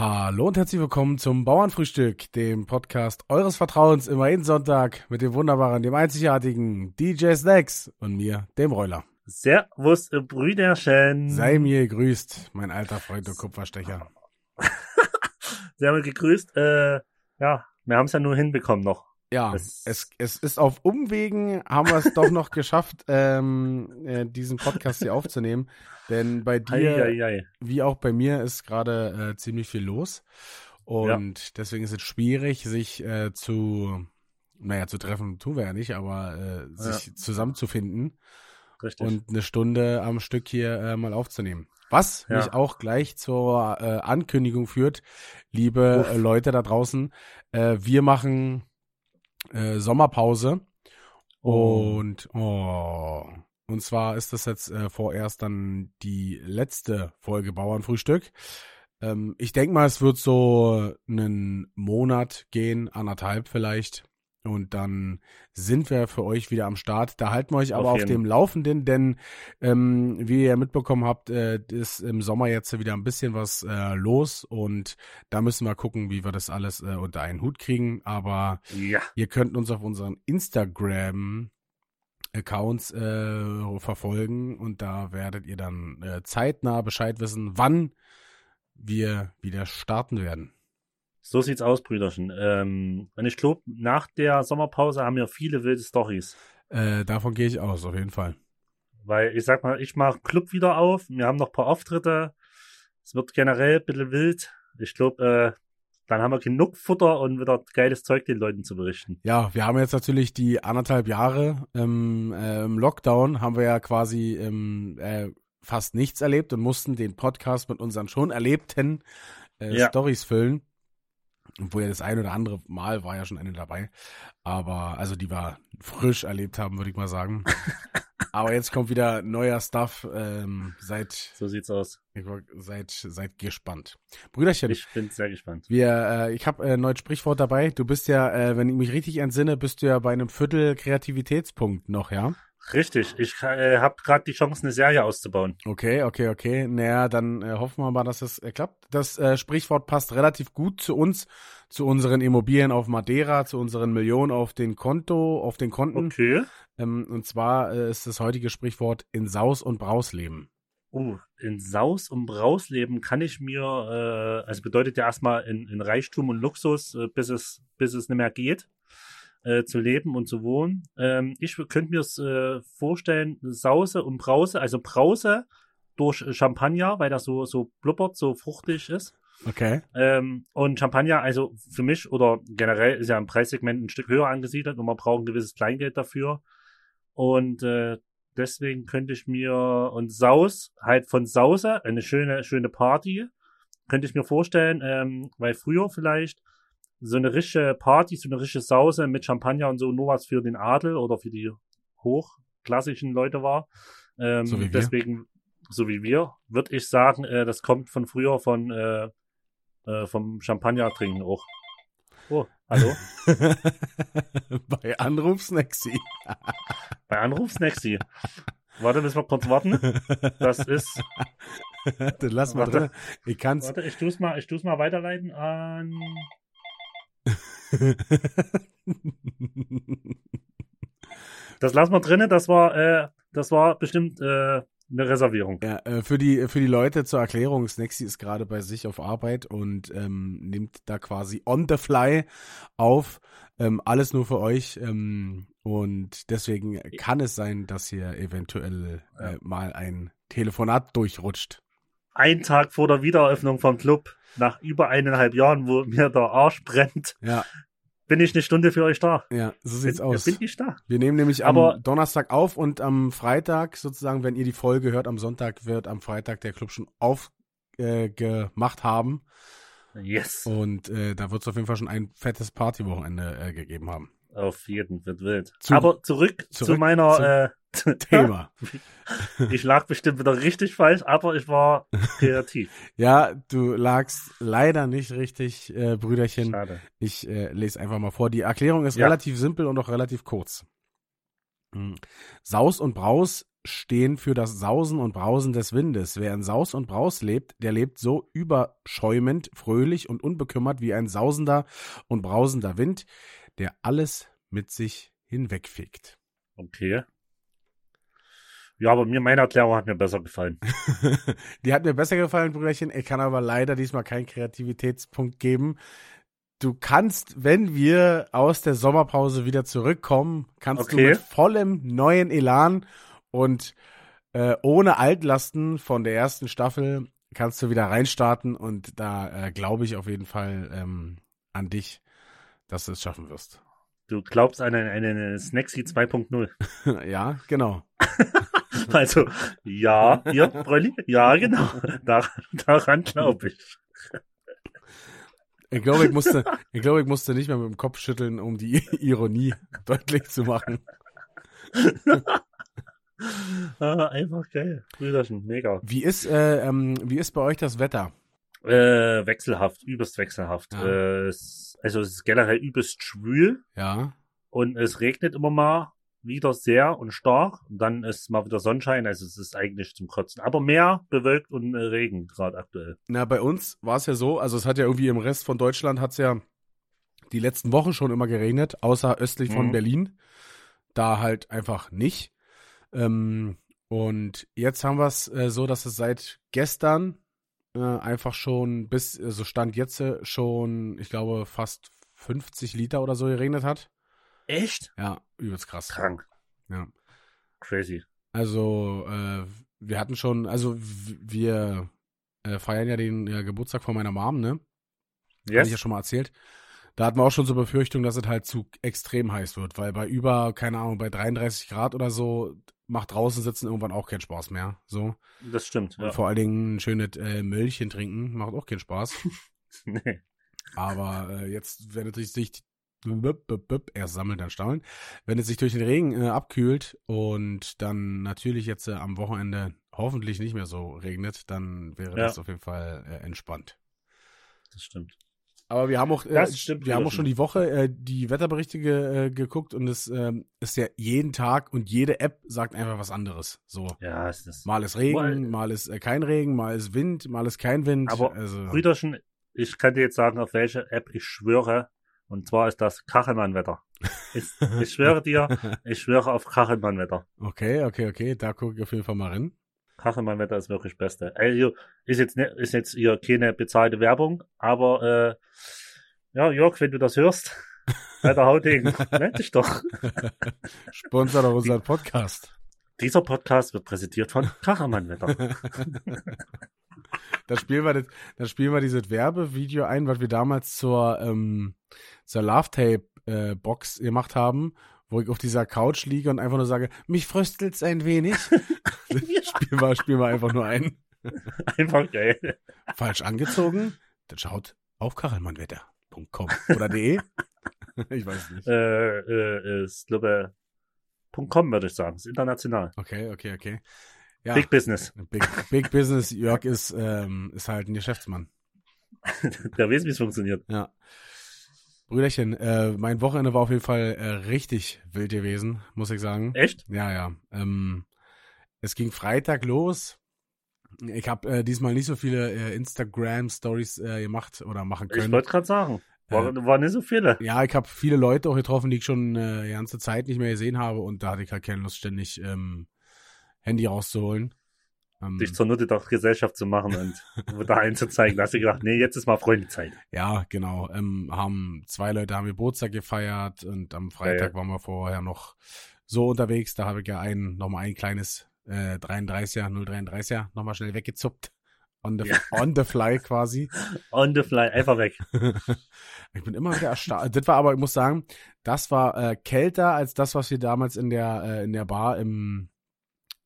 Hallo und herzlich willkommen zum Bauernfrühstück, dem Podcast eures Vertrauens immer jeden Sonntag mit dem wunderbaren, dem einzigartigen DJ Snacks und mir, dem Roller. Servus, Brüderchen. Sei mir gegrüßt, mein alter Freund und Kupferstecher. Sehr mal gegrüßt. Äh, ja, wir haben es ja nur hinbekommen noch. Ja, es, es ist auf Umwegen, haben wir es doch noch geschafft, ähm, äh, diesen Podcast hier aufzunehmen. Denn bei dir, ei, ei, ei. wie auch bei mir, ist gerade äh, ziemlich viel los. Und ja. deswegen ist es schwierig, sich äh, zu, naja, zu treffen tun wir ja nicht, aber äh, sich ja. zusammenzufinden. Richtig. Und eine Stunde am Stück hier äh, mal aufzunehmen. Was ja. mich auch gleich zur äh, Ankündigung führt, liebe Uff. Leute da draußen. Wir machen äh, Sommerpause. Oh. Und oh, und zwar ist das jetzt äh, vorerst dann die letzte Folge Bauernfrühstück. Ähm, ich denke mal, es wird so einen Monat gehen, anderthalb vielleicht. Und dann sind wir für euch wieder am Start. Da halten wir euch aber auf, auf dem Laufenden, denn ähm, wie ihr mitbekommen habt, äh, ist im Sommer jetzt wieder ein bisschen was äh, los und da müssen wir gucken, wie wir das alles äh, unter einen Hut kriegen. Aber ja. ihr könnt uns auf unseren Instagram Accounts äh, verfolgen und da werdet ihr dann äh, zeitnah Bescheid wissen, wann wir wieder starten werden. So sieht's aus, Brüderchen. Ähm, und ich glaube, nach der Sommerpause haben wir viele wilde Stories. Äh, davon gehe ich aus, auf jeden Fall. Weil ich sag mal, ich mache Club wieder auf. Wir haben noch ein paar Auftritte. Es wird generell ein bisschen wild. Ich glaube, äh, dann haben wir genug Futter und wieder geiles Zeug den Leuten zu berichten. Ja, wir haben jetzt natürlich die anderthalb Jahre ähm, äh, im Lockdown, haben wir ja quasi ähm, äh, fast nichts erlebt und mussten den Podcast mit unseren schon erlebten äh, ja. Stories füllen. Obwohl ja das ein oder andere Mal war ja schon eine dabei. Aber, also die wir frisch erlebt haben, würde ich mal sagen. Aber jetzt kommt wieder neuer Stuff. Ähm, seid, so sieht's aus. Seid, seid gespannt. Brüderchen. Ich bin sehr gespannt. Wir, äh, ich habe äh, ein neues Sprichwort dabei. Du bist ja, äh, wenn ich mich richtig entsinne, bist du ja bei einem Viertel Kreativitätspunkt noch, ja? Richtig, ich äh, habe gerade die Chance, eine Serie auszubauen. Okay, okay, okay. Naja, dann äh, hoffen wir mal, dass es äh, klappt. Das äh, Sprichwort passt relativ gut zu uns, zu unseren Immobilien auf Madeira, zu unseren Millionen auf den Konto, auf den Konten. Okay. Ähm, und zwar äh, ist das heutige Sprichwort in Saus und Braus leben. Oh, in Saus und Braus leben kann ich mir, äh, also bedeutet ja erstmal in, in Reichtum und Luxus, bis es, bis es nicht mehr geht äh, zu leben und zu wohnen. Ähm, ich könnte mir es äh, vorstellen, Sause und Brause, also Brause durch Champagner, weil das so, so blubbert, so fruchtig ist. Okay. Ähm, und Champagner, also für mich oder generell ist ja im Preissegment ein Stück höher angesiedelt und man braucht ein gewisses Kleingeld dafür. Und äh, deswegen könnte ich mir und Saus, halt von Sause, eine schöne, schöne Party, könnte ich mir vorstellen, ähm, weil früher vielleicht so eine richtige Party, so eine richtige Sause mit Champagner und so nur was für den Adel oder für die hochklassischen Leute war. Ähm, so deswegen, so wie wir, würde ich sagen, äh, das kommt von früher von äh, äh, vom Champagner trinken auch. Oh, hallo? Bei Anruf Snacksy. Bei Anruf Snacksy. Warte, müssen wir kurz warten. Das ist. Dann lass mal drin. Ich kann's. Warte, ich tu's mal, ich tu's mal weiterleiten an das lassen wir drinnen, das war, äh, das war bestimmt äh, eine Reservierung. Ja, äh, für die für die Leute zur Erklärung, Snacksy ist gerade bei sich auf Arbeit und ähm, nimmt da quasi on the fly auf. Ähm, alles nur für euch. Ähm, und deswegen kann es sein, dass hier eventuell äh, mal ein Telefonat durchrutscht. Ein Tag vor der Wiedereröffnung vom Club nach über eineinhalb Jahren, wo mir der Arsch brennt, ja. bin ich eine Stunde für euch da. Ja, so sieht's bin, aus. Bin ich da. Wir nehmen nämlich Aber am Donnerstag auf und am Freitag, sozusagen, wenn ihr die Folge hört, am Sonntag wird am Freitag der Club schon aufgemacht äh, haben. Yes. Und äh, da wird es auf jeden Fall schon ein fettes Partywochenende äh, gegeben haben. Auf jeden wird wild. Zu, Aber zurück, zurück, zu meiner zu, äh, Thema. ich lag bestimmt wieder richtig falsch, aber ich war kreativ. ja, du lagst leider nicht richtig, äh, Brüderchen. Schade. Ich äh, lese einfach mal vor. Die Erklärung ist ja. relativ simpel und auch relativ kurz. Hm. Saus und Braus stehen für das Sausen und Brausen des Windes. Wer in Saus und Braus lebt, der lebt so überschäumend, fröhlich und unbekümmert wie ein sausender und brausender Wind, der alles mit sich hinwegfegt. Okay. Ja, aber mir, meine Erklärung hat mir besser gefallen. Die hat mir besser gefallen, Brüderchen. Ich kann aber leider diesmal keinen Kreativitätspunkt geben. Du kannst, wenn wir aus der Sommerpause wieder zurückkommen, kannst okay. du mit vollem neuen Elan und äh, ohne Altlasten von der ersten Staffel kannst du wieder reinstarten und da äh, glaube ich auf jeden Fall ähm, an dich, dass du es schaffen wirst. Du glaubst an eine, eine Snacksy 2.0. ja, genau. also, ja, ja, Brolli, ja, genau. Daran, daran glaube ich. Ich glaube, ich musste, ich glaube, ich musste nicht mehr mit dem Kopf schütteln, um die Ironie deutlich zu machen. ah, einfach geil. Brüderchen, mega. Wie ist, äh, ähm, wie ist bei euch das Wetter? Äh, wechselhaft, übelst wechselhaft. Ja. Äh, es, also es ist generell übelst schwül. Ja. Und es regnet immer mal wieder sehr und stark. Und dann ist mal wieder Sonnenschein. Also es ist eigentlich zum Kotzen. Aber mehr bewölkt und äh, Regen gerade aktuell. Na, bei uns war es ja so, also es hat ja irgendwie im Rest von Deutschland hat es ja die letzten Wochen schon immer geregnet, außer östlich von mhm. Berlin. Da halt einfach nicht. Ähm, und jetzt haben wir es äh, so, dass es seit gestern äh, einfach schon bis, also Stand jetzt äh, schon, ich glaube, fast 50 Liter oder so geregnet hat. Echt? Ja, übelst krass. Krank. Ja. Crazy. Also, äh, wir hatten schon, also wir äh, feiern ja den ja, Geburtstag von meiner Mom, ne? Yes. Habe ich ja schon mal erzählt. Da hatten wir auch schon so Befürchtung, dass es halt zu extrem heiß wird, weil bei über, keine Ahnung, bei 33 Grad oder so macht draußen sitzen irgendwann auch keinen Spaß mehr. So. Das stimmt. Und ja. vor allen Dingen ein schönes äh, Möllchen trinken macht auch keinen Spaß. nee. Aber äh, jetzt, wenn natürlich sich erst sammeln, dann staunen. Wenn es sich durch den Regen äh, abkühlt und dann natürlich jetzt äh, am Wochenende hoffentlich nicht mehr so regnet, dann wäre ja. das auf jeden Fall äh, entspannt. Das stimmt. Aber wir haben auch, äh, wir haben auch schon die Woche äh, die Wetterberichte ge, äh, geguckt und es ähm, ist ja jeden Tag und jede App sagt einfach was anderes. So. Ja, ist das. Mal ist Regen, mal, ist kein Regen, mal ist Wind, mal ist kein Wind. Aber also, Brüderchen, ich kann dir jetzt sagen, auf welche App ich schwöre. Und zwar ist das Kachelmann-Wetter. Ich, ich schwöre dir, ich schwöre auf Kachelmann-Wetter. Okay, okay, okay. Da gucke ich auf jeden Fall mal rein. Kachelmann-Wetter ist wirklich das Beste. Also, ist jetzt, ne, ist jetzt hier keine bezahlte Werbung, aber äh, ja, Jörg, wenn du das hörst, bei der Hautding, melde dich doch. Sponsor doch unseren Podcast. Dieser Podcast wird präsentiert von Kachelmann-Wetter. Da spielen wir, das, da spielen wir dieses Werbevideo ein, was wir damals zur, ähm, zur Love Tape äh, Box gemacht haben, wo ich auf dieser Couch liege und einfach nur sage, mich fröstelt's ein wenig. spielen, wir, spielen wir einfach nur ein. Einfach geil. Falsch angezogen? Dann schaut auf kachelmannwetter.com oder de. ich weiß nicht. Äh, äh, ist, glaube .com würde ich sagen. Ist international. Okay, okay, okay. Ja, Big Business. Big, Big Business. Jörg ist, ähm, ist halt ein Geschäftsmann. Der weiß, wie es funktioniert. Ja. Brüderchen, äh, mein Wochenende war auf jeden Fall äh, richtig wild gewesen, muss ich sagen. Echt? Ja, ja. Ähm, es ging Freitag los. Ich habe äh, diesmal nicht so viele äh, Instagram-Stories äh, gemacht oder machen können. Ich wollte gerade sagen, war, äh, waren nicht so viele. Ja, ich habe viele Leute auch getroffen, die ich schon äh, die ganze Zeit nicht mehr gesehen habe und da hatte ich halt keine Lust, ständig ähm, Handy rauszuholen. Ähm, Dich zur Nutte doch Gesellschaft zu machen und da einzuzeigen. Da hast du gedacht, nee, jetzt ist mal Freundezeit. Ja, genau. Ähm, haben zwei Leute haben Geburtstag gefeiert und am Freitag ja, ja. waren wir vorher noch so unterwegs. Da habe ich ja ein, nochmal ein kleines äh, 33er, 033er nochmal schnell weggezuppt. On the, ja. on the fly quasi. On the fly, einfach weg. ich bin immer wieder erstaunt. Das war aber, ich muss sagen, das war äh, kälter als das, was wir damals in der, äh, in der Bar im,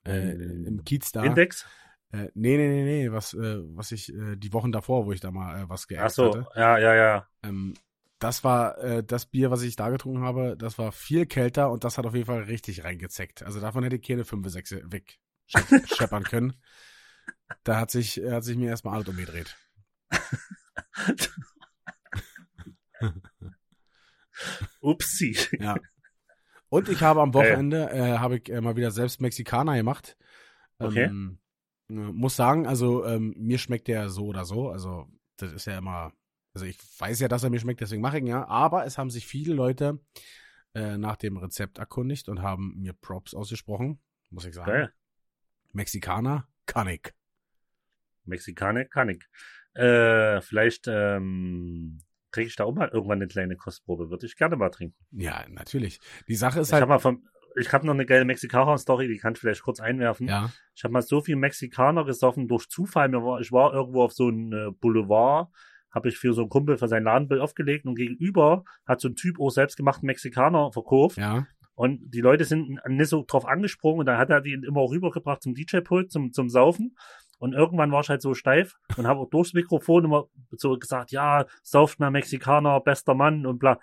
äh, im Kiez da. Index? Äh, nee, nee, nee, nee, was, äh, was ich, äh, die Wochen davor, wo ich da mal äh, was geäxt Ach so, hatte. ja, ja, ja. Ähm, das war äh, das Bier, was ich da getrunken habe, das war viel kälter und das hat auf jeden Fall richtig reingezeckt. Also davon hätte ich keine 5, 6 weg scheppern können. Da hat sich, hat sich mir erstmal alles umgedreht. Upsi. Ja. Und ich habe am Wochenende, äh, habe ich äh, mal wieder selbst Mexikaner gemacht. Okay. Ähm, äh, muss sagen, also ähm, mir schmeckt der so oder so. Also das ist ja immer, also ich weiß ja, dass er mir schmeckt, deswegen mache ich ihn ja. Aber es haben sich viele Leute äh, nach dem Rezept erkundigt und haben mir Props ausgesprochen, muss ich sagen. Geil. Mexikaner kann ich. Mexikaner kann ich. Äh, vielleicht ähm, trinke ich da auch mal irgendwann eine kleine Kostprobe. Würde ich gerne mal trinken. Ja, natürlich. Die Sache ist Ich halt. habe mal vom, ich habe noch eine geile Mexikaner-Story, die kann ich vielleicht kurz einwerfen. ja, Ich habe mal so viel Mexikaner gesoffen durch Zufall. Mir war, ich war irgendwo auf so einem äh, Boulevard, habe ich für so einen Kumpel für sein Ladenbild aufgelegt und gegenüber hat so ein Typ auch selbstgemachten Mexikaner verkauft. ja. Und die Leute sind nicht so drauf angesprungen und dann hat er die immer rübergebracht zum DJ-Pult, zum, zum Saufen. Und irgendwann war ich halt so steif und habe auch durchs Mikrofon immer so gesagt, ja, sauft Mexikaner, bester Mann und bla.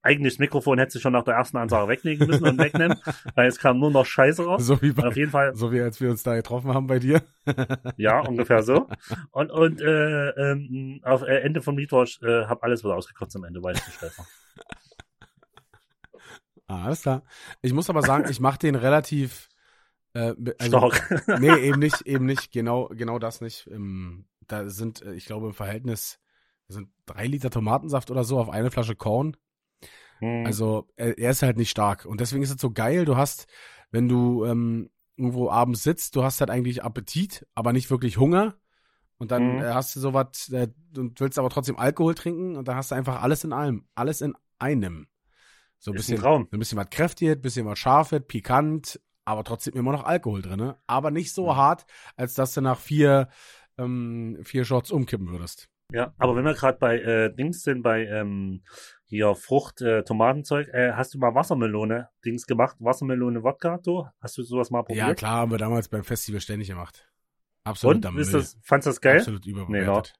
Eigentlich das Mikrofon hätte sich schon nach der ersten Ansage weglegen müssen und wegnehmen, weil es kam nur noch Scheiße raus. So wie bei, auf jeden Fall, so wie als wir uns da getroffen haben bei dir. ja, ungefähr so. Und, und äh, ähm, auf äh, Ende vom Lied war ich, äh, habe alles wieder ausgekotzt am Ende, weil ich steif war. Ah, alles klar. Ich muss aber sagen, ich mache den relativ. Äh, also, Stark. nee, eben nicht, eben nicht. Genau, genau das nicht. Ähm, da sind, äh, ich glaube, im Verhältnis sind drei Liter Tomatensaft oder so auf eine Flasche Korn. Hm. Also er, er ist halt nicht stark. Und deswegen ist es so geil. Du hast, wenn du ähm, irgendwo abends sitzt, du hast halt eigentlich Appetit, aber nicht wirklich Hunger. Und dann Mhm. äh, hast du sowas äh, und willst aber trotzdem Alkohol trinken und dann hast du einfach alles in allem. Alles in einem. So ein ein bisschen, so ein bisschen was kräftiges, bisschen was scharfes, pikant, aber trotzdem immer noch Alkohol drin. Aber nicht so Mhm. hart, als dass du nach vier, ähm, vier Shots umkippen würdest. Ja, aber wenn wir gerade bei äh, Dings sind, bei ähm, hier Frucht, äh, Tomatenzeug, äh, hast du mal Wassermelone Dings gemacht? Wassermelone Wodka, du? Hast du sowas mal probiert? Ja, klar, haben wir damals beim Festival ständig gemacht. Absolut Und ist das, fandst du das geil? Absolut überbewertet.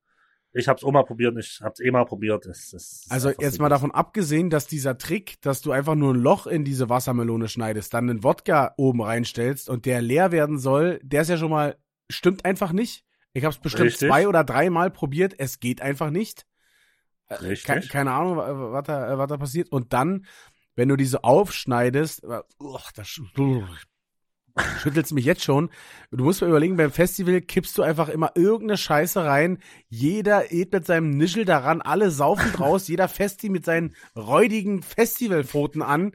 Ich hab's auch mal probiert, ich hab's eh mal probiert. Das, das Also jetzt mal davon abgesehen, dass dieser Trick, dass du einfach nur ein Loch in diese Wassermelone schneidest, dann den Wodka oben reinstellst und der leer werden soll, der ist ja schon mal, stimmt einfach nicht. Ich habe es bestimmt Richtig. zwei oder dreimal probiert, es geht einfach nicht. Äh, Richtig. Ke keine Ahnung, wa- was da, was da passiert. Und dann, wenn du diese aufschneidest, äh, uch, das schüttelst mich jetzt schon. Du musst mal überlegen, beim Festival kippst du einfach immer irgendeine Scheiße rein. Jeder ed mit seinem Nischel daran, alle saufen draus, jeder Festi mit seinen räudigen Festivalpfoten an,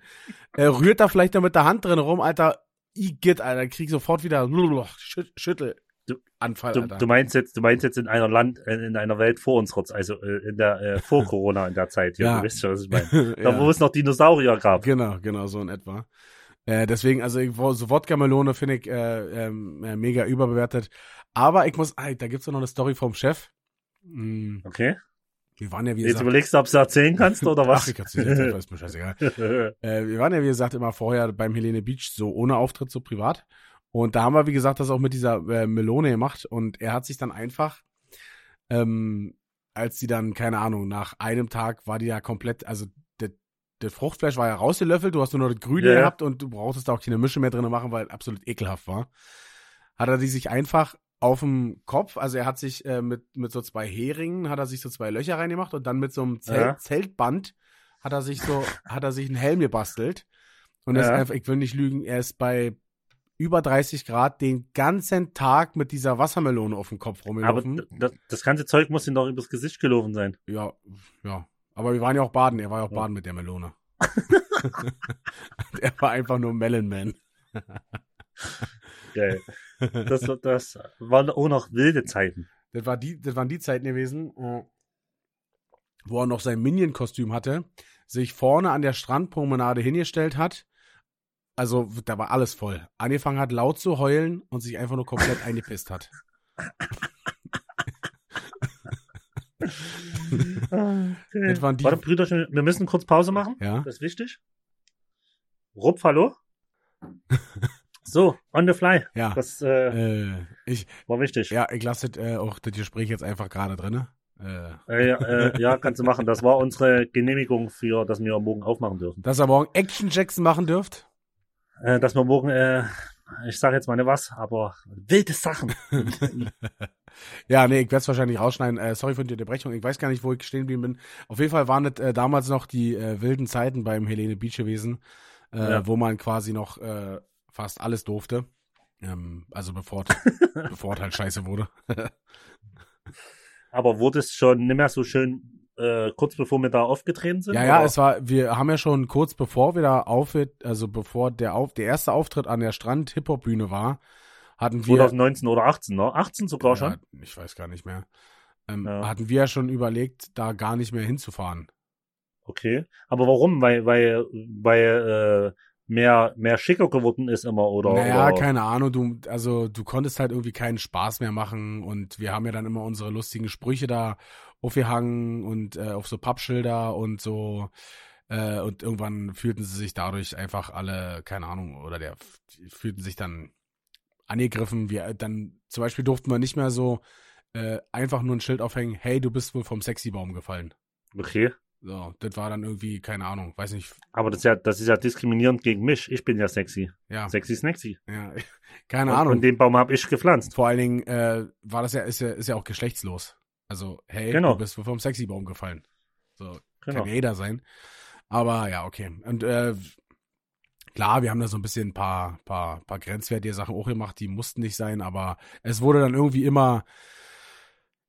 äh, rührt da vielleicht noch mit der Hand drin rum, Alter. Igitt, Alter, krieg sofort wieder Schüt Schüttel. Du- Anfall, Du, du meinst jetzt, du meinst jetzt in einer Land, äh, in einer Welt vor uns, also äh, in der äh, vor Corona in der Zeit. Ja, Ja. Du wisst schon, was ich meine. Da Ja. wo es noch Dinosaurier gab. Genau, genau, so in etwa. Äh, deswegen, also ich, so Wodka-Melone finde ich äh, ähm, äh, mega überbewertet. Aber ich muss, ah, da gibt's doch noch eine Story vom Chef. Hm, Okay. wir waren ja, wie Jetzt gesagt, überlegst du, ob du erzählen kannst oder Ach, was? ich erzähl jetzt einfach, ist mir scheißegal. Äh, wir waren ja, wie gesagt, immer vorher beim Helene Beach so ohne Auftritt, so privat. Und da haben wir, wie gesagt, das auch mit dieser äh, Melone gemacht. Und er hat sich dann einfach, ähm, als die dann, keine Ahnung, nach einem Tag war die ja komplett, also das, Fruchtfleisch war ja rausgelöffelt, du hast nur noch das Grüne Ja, ja. gehabt und du brauchtest da auch keine Mische mehr drin machen, weil absolut ekelhaft war. Hat er die sich einfach auf dem Kopf, also er hat sich äh, mit, mit so zwei Heringen, hat er sich so zwei Löcher reingemacht und dann mit so einem Zelt, Ja. Zeltband hat er sich so, hat er sich einen Helm gebastelt. Und er ist Ja. einfach, ich will nicht lügen, er ist bei über 30 Grad den ganzen Tag mit dieser Wassermelone auf dem Kopf Aber rumgelaufen. d- das, das ganze Zeug muss ihm doch übers Gesicht gelaufen sein. ja, ja. Aber wir waren ja auch baden, er war ja auch baden mit der Melone. er war einfach nur Melon Man. Geil. Das, das waren auch noch wilde Zeiten. Das, war die, das waren die Zeiten gewesen, äh, wo er noch sein Minion-Kostüm hatte, sich vorne an der Strandpromenade hingestellt hat. Also, da war alles voll. Angefangen hat laut zu heulen und sich einfach nur komplett eingepisst hat. Waren die- Warte, Brüderchen, wir müssen kurz Pause machen. Ja. Das ist wichtig. Rupf, hallo? So, on the fly. Ja. Das äh, Äh, ich, war wichtig. ja, ich lasse das, äh, auch das Gespräch jetzt einfach gerade drin. Äh, Äh, ja, äh, ja, kannst du machen. Das war unsere Genehmigung für, dass wir morgen aufmachen dürfen. dass ihr morgen Action Jackson machen dürft. Äh, dass wir morgen, äh, ich sage jetzt mal nicht was, aber wilde Sachen. Ja, nee, ich werde es wahrscheinlich rausschneiden. Äh, sorry für die Unterbrechung. Ich weiß gar nicht, wo ich stehen geblieben bin. Auf jeden Fall waren das äh, damals noch die äh, wilden Zeiten beim Helene Beach gewesen. äh, ja. wo man quasi noch äh, fast alles durfte. Ähm, also bevor, bevor halt scheiße wurde. Aber wurde es schon nicht mehr so schön äh, kurz bevor wir da aufgetreten sind? Ja, oder? ja, es war, wir haben ja schon kurz bevor wir da auf, also bevor der auf, der erste Auftritt an der Strand Hip Hop Bühne war, hatten wir 2019 oder 18, ne? 18 sogar ja, schon. Ich weiß gar nicht mehr. Ähm, ja. Hatten wir ja schon überlegt, da gar nicht mehr hinzufahren. Okay, aber warum? Weil weil weil äh, mehr mehr schicker geworden ist immer oder? Naja, oder? keine Ahnung. Du also du konntest halt irgendwie keinen Spaß mehr machen und wir haben ja dann immer unsere lustigen Sprüche da aufgehangen und äh, auf so Pappschilder und so. Äh, und irgendwann fühlten sie sich dadurch einfach alle, keine Ahnung, oder der fühlten sich dann angegriffen. Wir dann zum Beispiel durften wir nicht mehr so äh, einfach nur ein Schild aufhängen, hey, du bist wohl vom Sexybaum gefallen. Okay. So, das war dann irgendwie, keine Ahnung, weiß nicht. Aber das ist ja, das ist ja diskriminierend gegen mich. Ich bin ja sexy. Ja. Sexy Snacksy. Ja, keine Ahnung. Und den Baum habe ich gepflanzt. Vor allen Dingen äh, war das ja ist, ja, ist ja auch geschlechtslos. Also, hey, genau. du bist wohl vom Sexybaum gefallen. So, genau. kann jeder sein. Aber ja, okay. Und äh, Klar, wir haben da so ein bisschen ein paar, paar, paar grenzwertige Sachen auch gemacht, die mussten nicht sein, aber es wurde dann irgendwie immer,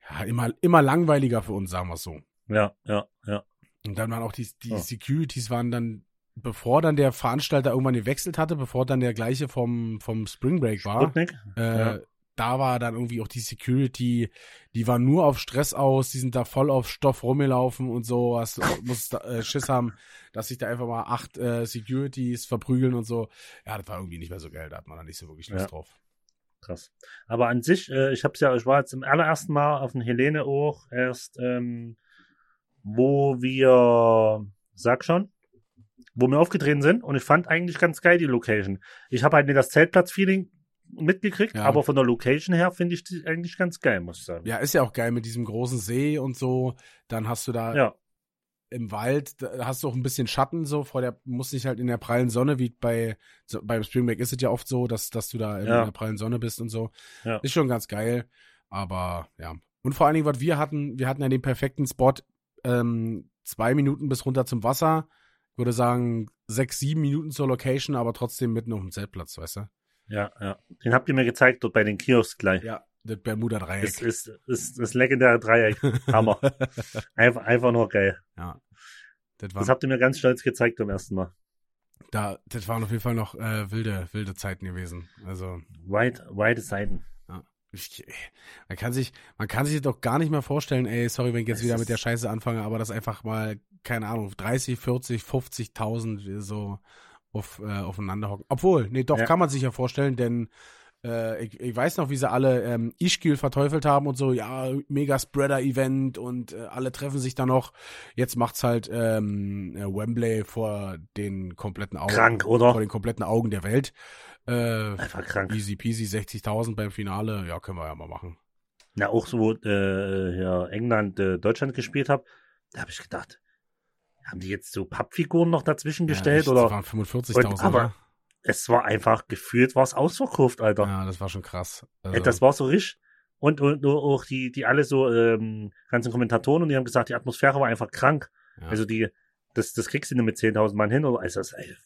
ja, immer, immer langweiliger für uns, sagen wir es so. Ja, ja, ja. Und dann waren auch die, die ja. Securities waren dann, bevor dann der Veranstalter irgendwann gewechselt hatte, bevor dann der gleiche vom, vom Spring Break war. Äh, ja da war dann irgendwie auch die Security, die war nur auf Stress aus, die sind da voll auf Stoff rumgelaufen und so, hast, musst äh, Schiss haben, dass sich da einfach mal acht äh, Securities verprügeln und so. Ja, das war irgendwie nicht mehr so geil, da hat man da nicht so wirklich Lust ja. drauf. Krass. Aber an sich, äh, ich hab's ja, ich war jetzt im allerersten Mal auf den Helene auch erst, ähm, wo wir, sag schon, wo wir aufgetreten sind und ich fand eigentlich ganz geil die Location. Ich habe halt nicht das Zeltplatz-Feeling mitgekriegt, ja. aber von der Location her finde ich die eigentlich ganz geil, muss ich sagen. Ja, ist ja auch geil mit diesem großen See und so. Dann hast du da ja. im Wald, da hast du auch ein bisschen Schatten so vor der, muss nicht halt in der prallen Sonne, wie bei so, beim Springback ist es ja oft so, dass, dass du da in, ja. der prallen Sonne bist und so. Ist schon ganz geil. Aber ja. Und vor allen Dingen, was wir hatten, wir hatten ja den perfekten Spot, ähm, zwei Minuten bis runter zum Wasser. Ich würde sagen, sechs, sieben Minuten zur Location, aber trotzdem mitten auf dem Zeltplatz, weißt du? Ja, ja. Den habt ihr mir gezeigt dort bei den Kiosks gleich. Ja, das Bermuda-Dreieck. Das ist, ist das legendäre Dreieck. Hammer. einfach, einfach nur geil. Ja. Das, war, das habt ihr mir ganz stolz gezeigt beim ersten Mal. Da, das waren auf jeden Fall noch äh, wilde, wilde Zeiten gewesen. Also. Weit, weite Zeiten. Ja. Ich, man kann sich, man kann sich doch gar nicht mehr vorstellen, ey, sorry, wenn ich jetzt das wieder mit der Scheiße anfange, aber das einfach mal, keine Ahnung, 30, 40, 50.000 so auf, äh, aufeinander hocken. Obwohl, nee, doch, ja. kann man sich ja vorstellen, denn äh, ich, ich, weiß noch, wie sie alle ähm, Ischgl verteufelt haben und so, ja, mega Spreader-Event und äh, alle treffen sich da noch. Jetzt macht's halt ähm, äh, Wembley vor den kompletten Augen. Krank, oder? Vor den kompletten Augen der Welt. Äh, Einfach krank. Easy peasy, 60.000 beim Finale, ja, können wir ja mal machen. Ja, auch so, äh, ja, England, äh, Deutschland gespielt habe, da habe ich gedacht, haben die jetzt so Pappfiguren noch dazwischen gestellt? Ja, oder? Das waren 45.000. Aber es war einfach gefühlt, war es ausverkauft, Alter. Ja, das war schon krass. Also, das war so richtig. Und, und, und auch die, die alle so, ähm, ganzen Kommentatoren, und die haben gesagt, die Atmosphäre war einfach krank. Ja. Also die, das, das kriegst du nicht mit 10.000 Mann hin, oder? Also, das, ey,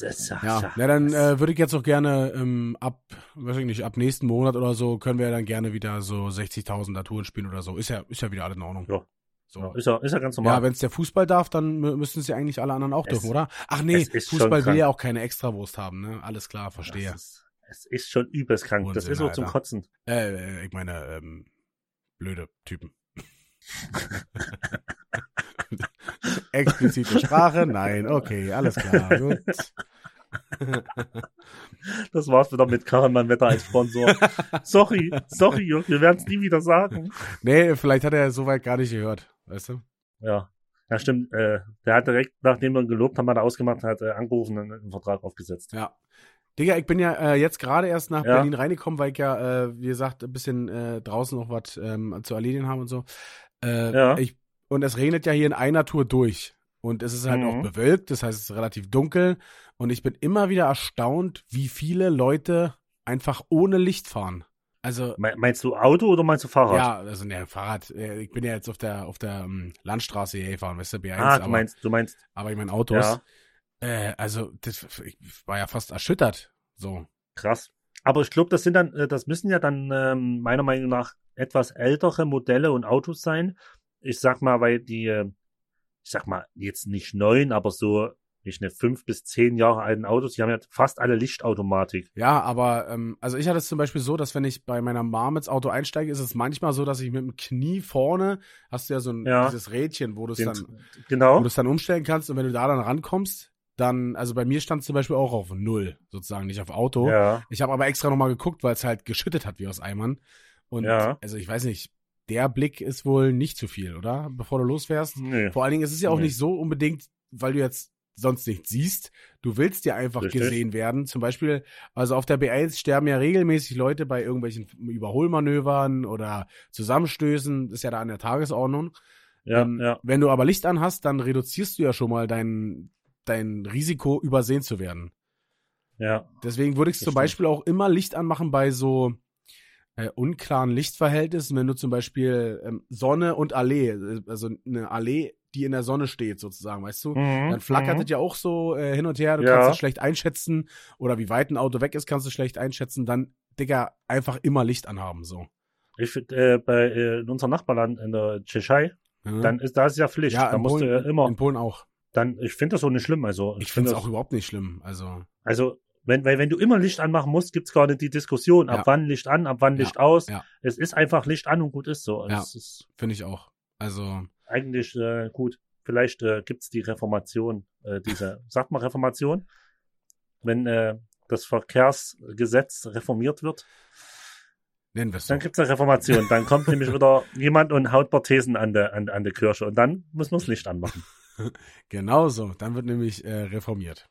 das, ja, ja, dann äh, würde ich jetzt auch gerne ähm, ab, weiß ich nicht, ab nächsten Monat oder so können wir dann gerne wieder so 60.000 Touren spielen oder so. Ist ja, ist ja wieder alles in Ordnung. Ja, so. Ja, ist, ja, ist ja ganz normal. Ja, wenn es der Fußball darf, dann müssten es ja eigentlich alle anderen auch es, dürfen, oder? Ach nee, Fußball will ja auch keine Extrawurst haben, ne? Alles klar, verstehe. Ist, es ist schon übelst krank. Unsinn, das ist auch zum Kotzen. Äh, äh, ich meine, ähm, blöde Typen. Explizite Sprache? Nein, okay, alles klar. Gut. Das war's wieder mit Karaman Wetter als Sponsor. sorry, sorry, Jörg, wir werden es nie wieder sagen. Nee, vielleicht hat er soweit gar nicht gehört, weißt du? Ja. Ja, stimmt. Äh, der hat direkt, nachdem wir ihn gelobt haben, hat er ausgemacht, hat äh, angerufen und einen Vertrag aufgesetzt. Ja. Digga, ich bin ja äh, jetzt gerade erst nach ja. Berlin reingekommen, weil ich ja, äh, wie gesagt, ein bisschen äh, draußen noch was ähm, zu erledigen habe und so. Äh, ja. Ich, und es regnet ja hier in einer Tour durch. Und es ist halt mhm. auch bewölkt, das heißt, es ist relativ dunkel. Und ich bin immer wieder erstaunt, wie viele Leute einfach ohne Licht fahren. Also meinst du Auto oder meinst du Fahrrad? Ja, also ne, Fahrrad. Äh, ich bin ja jetzt auf der auf der um, Landstraße hier gefahren, weißt du, B1. Ah, du aber, meinst, du meinst. Aber ich meine Autos. Ja. Äh, also, das, ich war ja fast erschüttert. So. Krass. Aber ich glaube, das sind dann, äh, das müssen ja dann ähm, meiner Meinung nach etwas ältere Modelle und Autos sein. Ich sag mal, weil die, äh, ich sag mal, jetzt nicht neun, aber so nicht eine fünf bis zehn Jahre alten Autos, die haben ja fast alle Lichtautomatik. Ja, aber ähm, also ich hatte es zum Beispiel so, dass wenn ich bei meiner Mom ins Auto einsteige, ist es manchmal so, dass ich mit dem Knie vorne hast du ja so ein ja. dieses Rädchen, wo du es dann genau. wo du es dann umstellen kannst und wenn du da dann rankommst, dann, also bei mir stand es zum Beispiel auch auf Null, sozusagen, nicht auf Auto. Ja. Ich habe aber extra nochmal geguckt, weil es halt geschüttet hat wie aus Eimern. Und ja. also ich weiß nicht, der Blick ist wohl nicht zu viel, oder? Bevor du losfährst. Nee. Vor allen Dingen ist es ja auch nee. nicht so unbedingt, weil du jetzt sonst nicht siehst. Du willst ja einfach Richtig. gesehen werden. Zum Beispiel, also auf der B1 sterben ja regelmäßig Leute bei irgendwelchen Überholmanövern oder Zusammenstößen. Das ist ja da an der Tagesordnung. Ja, ähm, ja. Wenn du aber Licht an hast, dann reduzierst du ja schon mal dein, dein Risiko, übersehen zu werden. Ja. Deswegen würde ich zum Beispiel auch immer Licht anmachen bei so äh, unklaren Lichtverhältnissen, wenn du zum Beispiel ähm, Sonne und Allee, äh, also eine Allee die in der Sonne steht, sozusagen, weißt du? Mhm, dann flackert mhm. es ja auch so äh, hin und her, du ja. kannst es schlecht einschätzen. Oder wie weit ein Auto weg ist, kannst du schlecht einschätzen. Dann, Digga, einfach immer Licht anhaben, so. Ich finde, äh, bei äh, in unserem Nachbarland in der Tschechei, mhm. dann ist da ist ja Pflicht. Ja, da musst Polen, du ja immer. In Polen auch. Dann, ich finde das so nicht schlimm. Also ich, ich finde es auch überhaupt nicht schlimm. Also. Also wenn, weil wenn du immer Licht anmachen musst, gibt's gar nicht die Diskussion, ab ja. wann Licht an, ab wann Licht aus. Ja. Es ist einfach Licht an und gut ist so. Ja, finde ich auch. Also eigentlich äh, gut. Vielleicht äh, gibt die Reformation, äh, diese, sagt man Reformation? Wenn äh, das Verkehrsgesetz reformiert wird. Nennen wir Dann gibt's eine Reformation. Dann kommt nämlich wieder jemand und haut Thesen an der, an, an der Kirche und dann muss man das Licht anmachen. genau so. Dann wird nämlich äh, reformiert.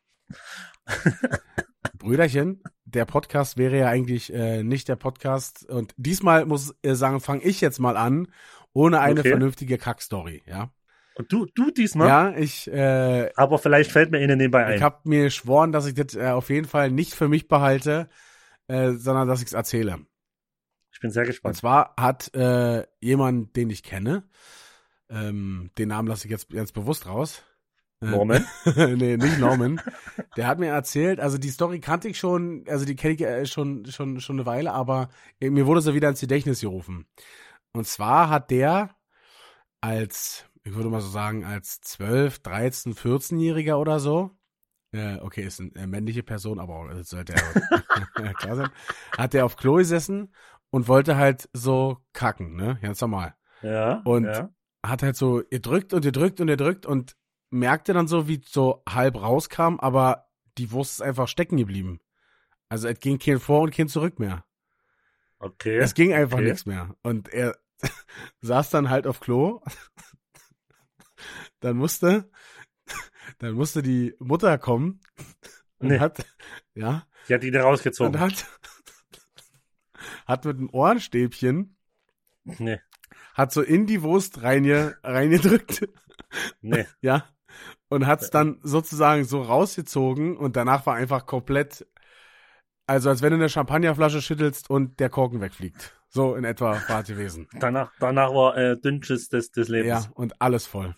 Brüderchen, der Podcast wäre ja eigentlich äh, nicht der Podcast. Und diesmal muss ich äh, sagen, fange ich jetzt mal an, ohne eine okay. vernünftige Kackstory, ja. Und du, du diesmal? Ja, ich. Äh, Aber vielleicht fällt mir Ihnen nebenbei ein. Ich habe mir geschworen, dass ich das äh, auf jeden Fall nicht für mich behalte, äh, sondern dass ich es erzähle. Ich bin sehr gespannt. Und zwar hat äh, jemand, den ich kenne, ähm, den Namen lasse ich jetzt ganz bewusst raus. Äh, Norman? nee, nicht Norman. Der hat mir erzählt, also die Story kannte ich schon, also die kenne ich äh, schon, schon, schon eine Weile, aber äh, mir wurde so wieder ins Gedächtnis gerufen. Und zwar hat der als ich würde mal so sagen, als 12, 13, 14-Jähriger oder so, äh, okay, ist eine männliche Person, aber das sollte ja klar sein, hat der auf Klo gesessen und wollte halt so kacken, ne? Ganz normal. Ja. Und ja. hat halt so gedrückt und gedrückt und gedrückt und merkte dann so, wie so halb rauskam, aber die Wurst ist einfach stecken geblieben. Also es ging kein Vor- und kein Zurück mehr. Okay. Es ging einfach okay. nichts mehr. Und er saß dann halt auf Klo dann musste, dann musste die Mutter kommen und nee. hat, ja. Die hat ihn rausgezogen. Und hat, hat mit einem Ohrenstäbchen, nee. hat so in die Wurst reinge, reingedrückt. Nee. Ja. Und hat's dann sozusagen so rausgezogen und danach war einfach komplett, also als wenn du eine Champagnerflasche schüttelst und der Korken wegfliegt. So in etwa war es gewesen. Danach, danach war äh, Dünnschiss des, des Lebens. Ja, und alles voll.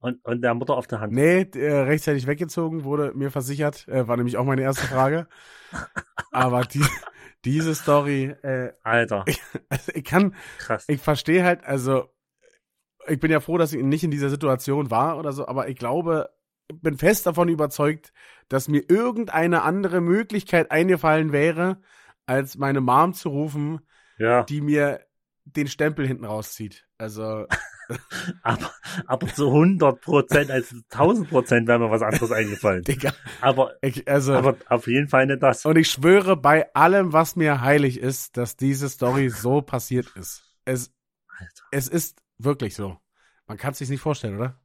Und, und der Mutter auf der Hand. Nee, äh, rechtzeitig weggezogen, wurde mir versichert. Äh, war nämlich auch meine erste Frage. Aber die, diese Story, äh, Alter. Ich, also ich kann, Krass. ich verstehe halt, also ich bin ja froh, dass ich nicht in dieser Situation war oder so, aber ich glaube, ich bin fest davon überzeugt, dass mir irgendeine andere Möglichkeit eingefallen wäre, als meine Mom zu rufen, ja. die mir den Stempel hinten rauszieht. Also aber, aber zu 100 Prozent, also 1000 Prozent wäre mir was anderes eingefallen. Digga. Aber, ich, also, aber auf jeden Fall nicht das. Und ich schwöre bei allem, was mir heilig ist, dass diese Story so passiert ist. Es, Alter. es ist wirklich so. Man kann es sich nicht vorstellen, oder?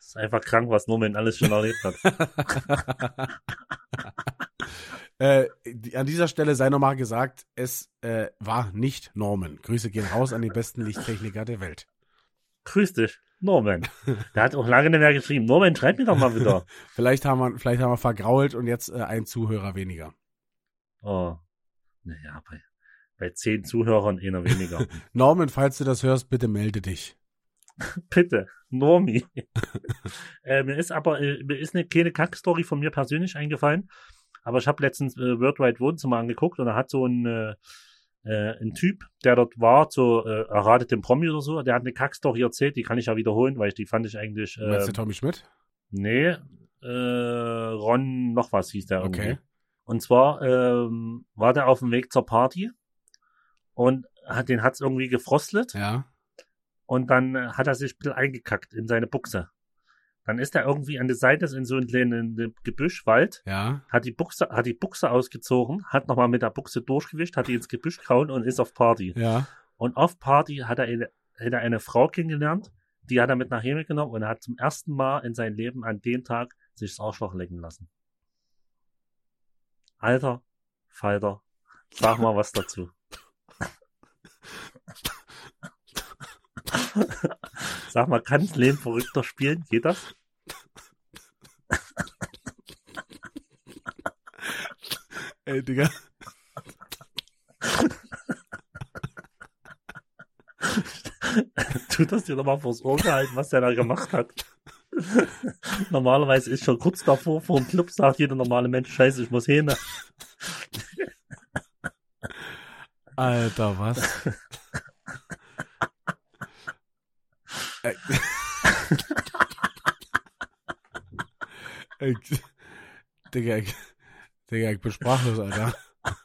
Es ist einfach krank, was Norman alles schon erlebt hat. äh, an dieser Stelle sei nochmal gesagt, es äh, war nicht Norman. Grüße gehen raus an den besten Lichttechniker der Welt. Grüß dich, Norman. Der hat auch lange nicht mehr geschrieben. Norman, schreib mir doch mal wieder. vielleicht haben wir, vielleicht haben wir vergrault und jetzt äh, ein Zuhörer weniger. Oh. Naja, bei, bei zehn Zuhörern einer weniger. Norman, falls du das hörst, bitte melde dich. Bitte, Normi. äh, mir ist aber, äh, mir ist eine kleine Kackstory von mir persönlich eingefallen. Aber ich habe letztens äh, Worldwide Wohnzimmer angeguckt und da hat so ein, äh, äh, ein Typ, der dort war, so äh, erratet den Promi oder so, der hat eine Kackstory erzählt, die kann ich ja wiederholen, weil ich die fand ich eigentlich. Äh, Meinst du Tommy Schmidt? Nee, äh, Ron noch was hieß der irgendwie. Okay. Und zwar ähm, war der auf dem Weg zur Party und hat, den hat's irgendwie gefrostet. Ja. Und dann hat er sich ein bisschen eingekackt in seine Buchse. Dann ist er irgendwie an der Seite in so einen kleinen Gebüschwald, ja. hat die Buchse, hat die Buchse ausgezogen, hat nochmal mit der Buchse durchgewischt, hat die ins Gebüsch gehauen und ist auf Party. Ja. Und auf Party hat er eine, hat er eine Frau kennengelernt, die hat er mit nach Hause genommen und er hat zum ersten Mal in seinem Leben an dem Tag sich das Arschloch lecken lassen. Alter Falter, sag mal was dazu. Sag mal, kann Leben verrückter spielen? Geht das? Ey, Digga. du das dir nochmal vors Ohr gehalten, was der da gemacht hat. Normalerweise ist schon kurz davor, vor dem Club sagt jeder normale Mensch, scheiße, ich muss hin. Alter, was? Ey, Digga, ich, Digga, ich bin sprachlos, Alter.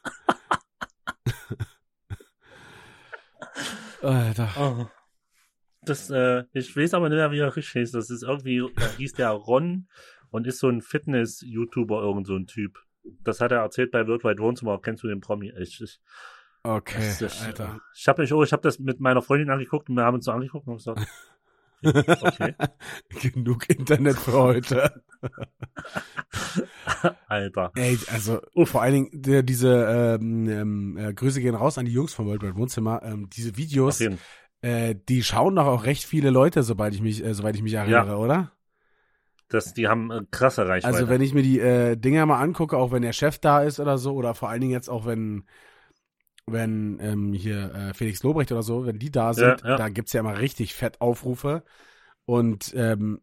Alter. Oh. Das, äh, ich weiß aber nicht mehr, wie er richtig hieß. Das ist irgendwie, da hieß der Ron und ist so ein Fitness-YouTuber, irgend so ein Typ. Das hat er erzählt bei Worldwide Wohnzimmer. Kennst du den Promi? Ich, ich, okay, das, ich, Alter. Ich habe mich, oh, ich habe das mit meiner Freundin angeguckt und wir haben uns so angeguckt und gesagt, Okay. Genug Internet für heute. Alter. Ey, also Uff. vor allen Dingen der, diese ähm, ähm, äh, Grüße gehen raus an die Jungs vom World Wide Wohnzimmer. Ähm, diese Videos, äh, die schauen doch auch recht viele Leute, sobald ich mich, äh, soweit ich mich erinnere, ja. oder? Das, die haben äh, krasse Reichweite. Also wenn ich mir die äh, Dinger mal angucke, auch wenn der Chef da ist oder so, oder vor allen Dingen jetzt auch wenn wenn ähm, hier äh, Felix Lobrecht oder so, wenn die da sind, ja, ja. da gibt's ja immer richtig fett Aufrufe. Und ähm,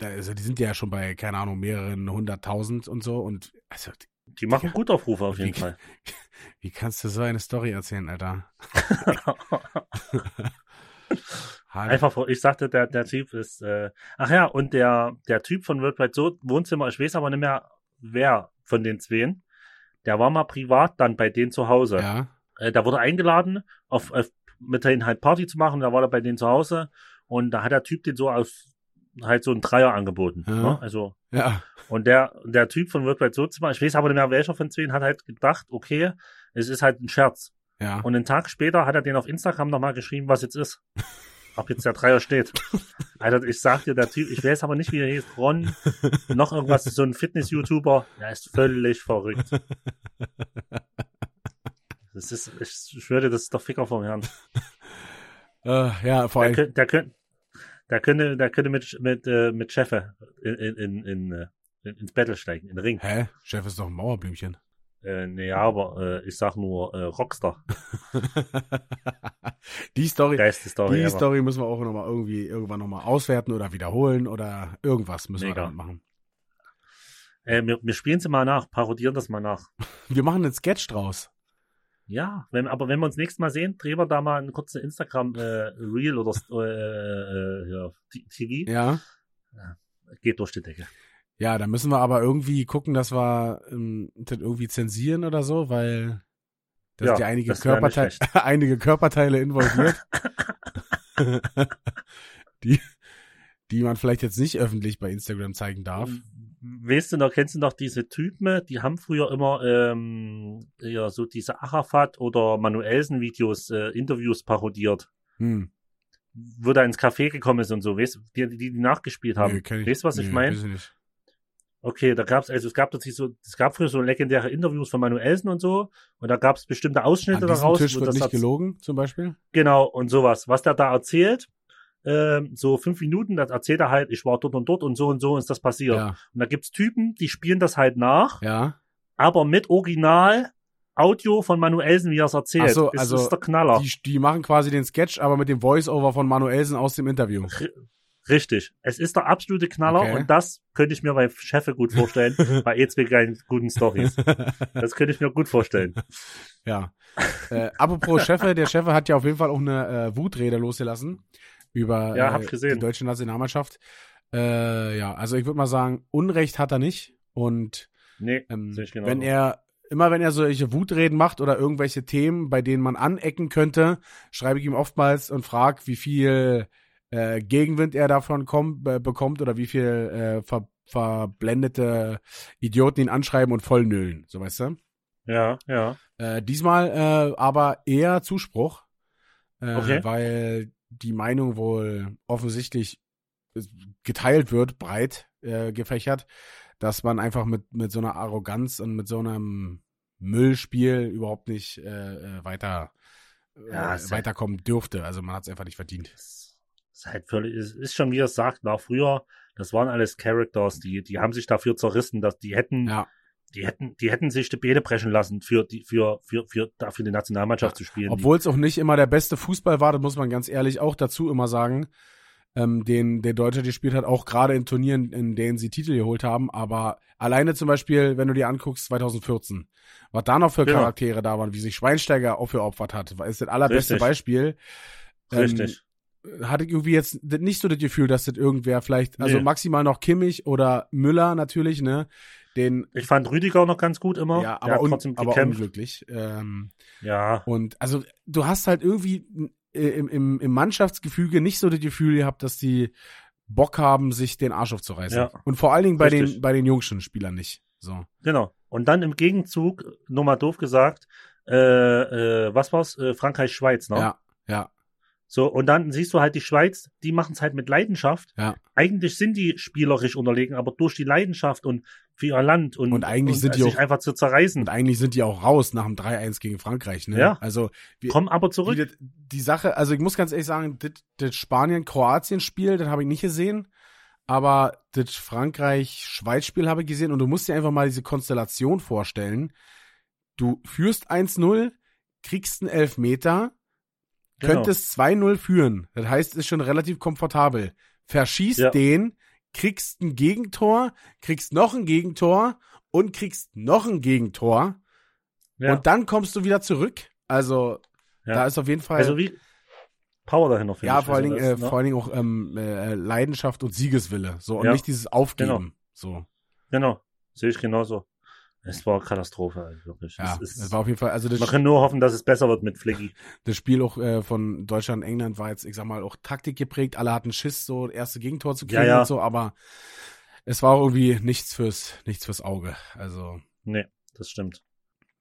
also die sind ja schon bei, keine Ahnung, mehreren hunderttausend und so. Und also die machen gut Aufrufe auf jeden wie, Fall. Wie kannst du so eine Story erzählen, Alter? Einfach, ich sagte, der, der Typ ist, äh, ach ja, und der, der Typ von Worldwide Wohnzimmer, ich weiß aber nicht mehr, wer von den Zweien, der war mal privat dann bei denen zu Hause. Ja. Äh, da wurde eingeladen, auf, auf mit denen halt Party zu machen. Da war er bei denen zu Hause und da hat der Typ den so aus halt so ein Dreier angeboten. Ja. Ne? Also ja. Und der der Typ von Worldwide Sozial, ich weiß aber nicht mehr welcher von zwei, hat halt gedacht, okay, es ist halt ein Scherz. Ja. Und einen Tag später hat er den auf Instagram nochmal geschrieben, was jetzt ist. Ob jetzt der Dreier steht. Alter, ich sag dir, der Typ, ich weiß aber nicht, wie er hieß, Ron, noch irgendwas, so ein Fitness-YouTuber, der ist völlig verrückt. Das ist, ich schwöre, das ist doch Ficker vom Herrn. uh, ja, vor allem. Der, der, der könnte, der könnte mit, mit, äh, mit Chefe in, in, in, in, äh, ins Battle steigen, in den Ring. Hä? Chef ist doch ein Mauerblümchen. Äh, nee, aber äh, ich sag nur äh, Rockstar. die Story, Story, die Story müssen wir auch noch mal irgendwie irgendwann nochmal auswerten oder wiederholen oder irgendwas müssen Mega. wir damit machen. Äh, wir, wir spielen sie mal nach, parodieren das mal nach. wir machen einen Sketch draus. Ja, wenn, aber wenn wir uns nächstes Mal sehen, drehen wir da mal ein kurzes Instagram-Reel äh, oder äh, äh, ja, TV. Ja. ja. Geht durch die Decke. Ja, da müssen wir aber irgendwie gucken, dass wir ähm, das irgendwie zensieren oder so, weil da ja, sind ja einige, Körperteile, einige Körperteile involviert, die, die man vielleicht jetzt nicht öffentlich bei Instagram zeigen darf. Mhm weißt du noch, kennst du noch diese Typen, die haben früher immer ähm, ja, so diese Arafat oder Manuelsen-Videos, äh, Interviews parodiert. Hm. Wo da ins Café gekommen ist und so, weißt die, die, die nachgespielt haben. Nee, weißt du, was nee, ich meine? Okay, da gab's, also es gab tatsächlich so, es gab früher so legendäre Interviews von Manuelsen und so, und da gab's bestimmte Ausschnitte An daraus. Tisch wird nicht gelogen, zum Beispiel? Genau, und sowas. Was der da erzählt, ähm, so fünf Minuten, das erzählt er halt, ich war dort und dort und so und so ist das passiert. Ja. Und da gibt's Typen, die spielen das halt nach, ja. aber mit Original Audio von Manuelsen, wie er es erzählt. Ach so, ist, also ist der Knaller. Die, die machen quasi den Sketch, aber mit dem Voice-Over von Manuelsen aus dem Interview. Richtig. Es ist der absolute Knaller okay. und das könnte ich mir bei Chefe gut vorstellen, bei E2 keinen guten Stories. Das könnte ich mir gut vorstellen. Ja. Äh, apropos Chefe, der Chefe hat ja auf jeden Fall auch eine äh, Wutrede losgelassen über ja, äh, die deutsche Nationalmannschaft. Äh, ja, also ich würde mal sagen, Unrecht hat er nicht und nee, ähm, genau wenn er immer wenn er solche Wutreden macht oder irgendwelche Themen, bei denen man anecken könnte, schreibe ich ihm oftmals und frage, wie viel äh, Gegenwind er davon kommt, äh, bekommt oder wie viel äh, ver verblendete Idioten ihn anschreiben und vollnüllen, so weißt du? Ja, ja. Äh, diesmal aber eher Zuspruch, okay. weil die Meinung wohl offensichtlich geteilt wird, breit äh, gefächert, dass man einfach mit, mit so einer Arroganz und mit so einem Müllspiel überhaupt nicht äh, äh weiter ja, äh, weiterkommen dürfte. Also man hat es einfach nicht verdient. Ist halt völlig, ist, ist schon wie er sagt, nach früher, das waren alles Characters, die, die haben sich dafür zerrissen, dass die hätten, ja. Die hätten, die hätten sich die Beine brechen lassen, für die, für, für, für, dafür die Nationalmannschaft zu spielen. Obwohl es auch nicht immer der beste Fußball war, das muss man ganz ehrlich auch dazu immer sagen ähm, den der Deutsche gespielt hat, auch gerade in Turnieren, in denen sie Titel geholt haben. Aber alleine zum Beispiel, wenn du dir anguckst, 2014, was da noch für genau. Charaktere da waren, wie sich Schweinsteiger aufgeopfert hat, ist das allerbeste Richtig. Beispiel. Ähm, Richtig. Hatte ich irgendwie jetzt nicht so das Gefühl, dass das irgendwer vielleicht, also nee. maximal noch Kimmich oder Müller natürlich, ne? Den, ich fand Rüdiger noch ganz gut immer. Ja, aber, un, aber unglücklich. Ähm, ja. Und also du hast halt irgendwie äh, im, im, im Mannschaftsgefüge nicht so das Gefühl gehabt, dass die Bock haben, sich den Arsch aufzureißen. Ja. Und vor allen Dingen bei Richtig. den, bei den jüngsten Spielern nicht. So. Genau. Und dann im Gegenzug, nur mal doof gesagt, äh, äh, was war's? Äh, Frankreich-Schweiz, ne? Ja, ja. So, und dann siehst du halt die Schweiz, die machen es halt mit Leidenschaft. Ja. Eigentlich sind die spielerisch unterlegen, aber durch die Leidenschaft und für ihr Land und, und eigentlich und sind die auch, einfach zu zerreißen. Und eigentlich sind die auch raus nach dem 3-1 gegen Frankreich, ne? Ja. Also, wir, kommen aber zurück. Die, die, Sache, also ich muss ganz ehrlich sagen, das, das Spanien-Kroatien-Spiel, das habe ich nicht gesehen. Aber das Frankreich-Schweiz-Spiel habe ich gesehen und du musst dir einfach mal diese Konstellation vorstellen. Du führst 1-0, kriegst einen Elfmeter, Genau. Könntest 2-0 führen. Das heißt, es ist schon relativ komfortabel. Verschießt ja. den, kriegst ein Gegentor, kriegst noch ein Gegentor und kriegst noch ein Gegentor. Ja. Und dann kommst du wieder zurück. Also, ja. da ist auf jeden Fall. Also wie Power dahinter. Ja, vor allen, Dingen, äh, ne? vor allen Dingen auch ähm, äh, Leidenschaft und Siegeswille. So, und nicht dieses Aufgeben. Genau. So. Genau. Sehe ich genauso. Es war Katastrophe, wirklich. Ja, es, es war auf jeden Fall, also das Man kann nur hoffen, dass es besser wird mit Flicky. Das Spiel auch äh, von Deutschland England war jetzt, ich sag mal, auch Taktik geprägt. Alle hatten Schiss, so erste Gegentor zu kriegen ja, ja. und so, aber es war irgendwie nichts fürs, nichts fürs Auge. Also. Nee, das stimmt.